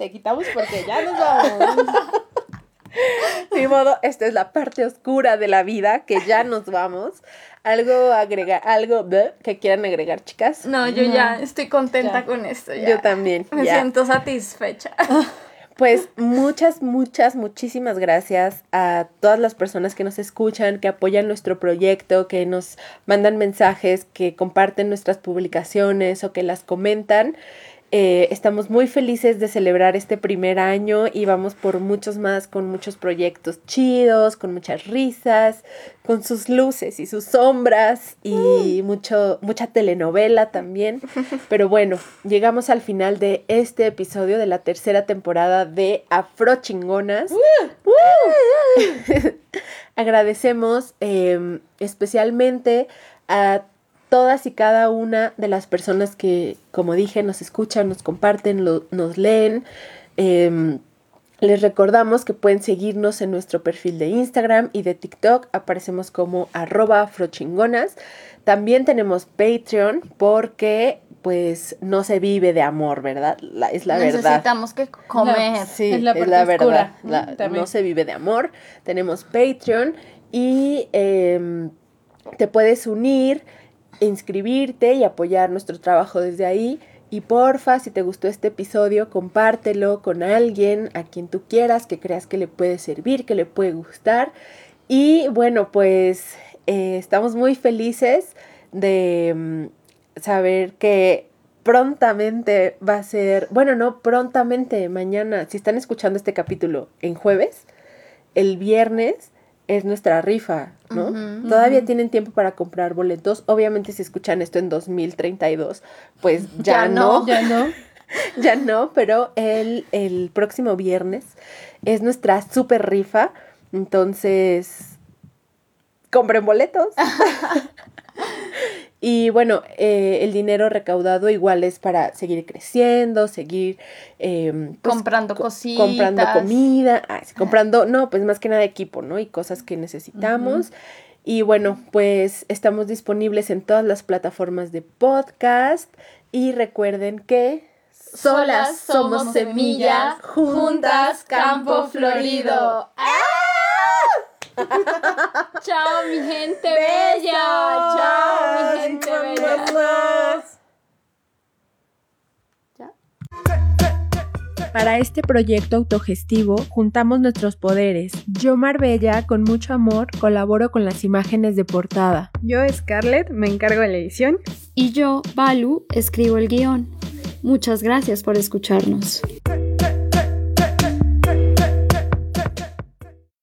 Te quitamos porque ya nos vamos.
Ni modo, esta es la parte oscura de la vida, que ya nos vamos. Algo agregar, algo bleh, que quieran agregar, chicas.
No, yo ya estoy contenta
Ya.
con esto. Ya.
Yo también.
Me
ya.
siento satisfecha.
Pues muchas, muchas, muchísimas gracias a todas las personas que nos escuchan, que apoyan nuestro proyecto, que nos mandan mensajes, que comparten nuestras publicaciones o que las comentan. Eh, estamos muy felices de celebrar este primer año y vamos por muchos más, con muchos proyectos chidos, con muchas risas, con sus luces y sus sombras y mucho, mucha telenovela también. Pero bueno, llegamos al final de este episodio de la tercera temporada de Afro Chingonas. Agradecemos eh, especialmente a todas y cada una de las personas que, como dije, nos escuchan, nos comparten, lo- nos leen. Em, les recordamos que pueden seguirnos en nuestro perfil de Instagram y de TikTok. Aparecemos como arroba afrochingonas. También tenemos Patreon porque pues no se vive de amor, ¿verdad? La- es la verdad.
Necesitamos que comer.
Sí,
Es
es
la
verdad.
no
se vive de amor. Tenemos Patreon y em, te puedes unir, inscribirte y apoyar nuestro trabajo desde ahí. Y porfa, si te gustó este episodio, compártelo con alguien, a quien tú quieras, que creas que le puede servir, que le puede gustar. Y bueno, pues eh, estamos muy felices de mm, saber que prontamente va a ser, bueno, no prontamente, mañana, si están escuchando este capítulo en jueves, el viernes es nuestra rifa, ¿no? Todavía tienen tiempo para comprar boletos. Obviamente si escuchan esto en 2032, pues ya,
Ya
no,
no.
Ya no.
ya no, pero el, el próximo viernes es nuestra super rifa. Entonces, compren boletos. y bueno, eh, el dinero recaudado igual es para seguir creciendo, seguir eh, pues,
comprando
co-
cositas.
comprando comida, ah, comprando, no, pues más que nada equipo, ¿no? Y cosas que necesitamos.
Y bueno, pues estamos disponibles en todas las plataformas de podcast y recuerden que
Solas somos semilla, juntas campo florido. Chao, mi gente bella. Chao, mi gente bella.
Para este proyecto autogestivo juntamos nuestros poderes. Yo, Marbella, con mucho amor, colaboro con las imágenes de portada.
Yo, Scarlett, me encargo de la edición.
Y yo, Balu, escribo el guion. Muchas gracias por escucharnos.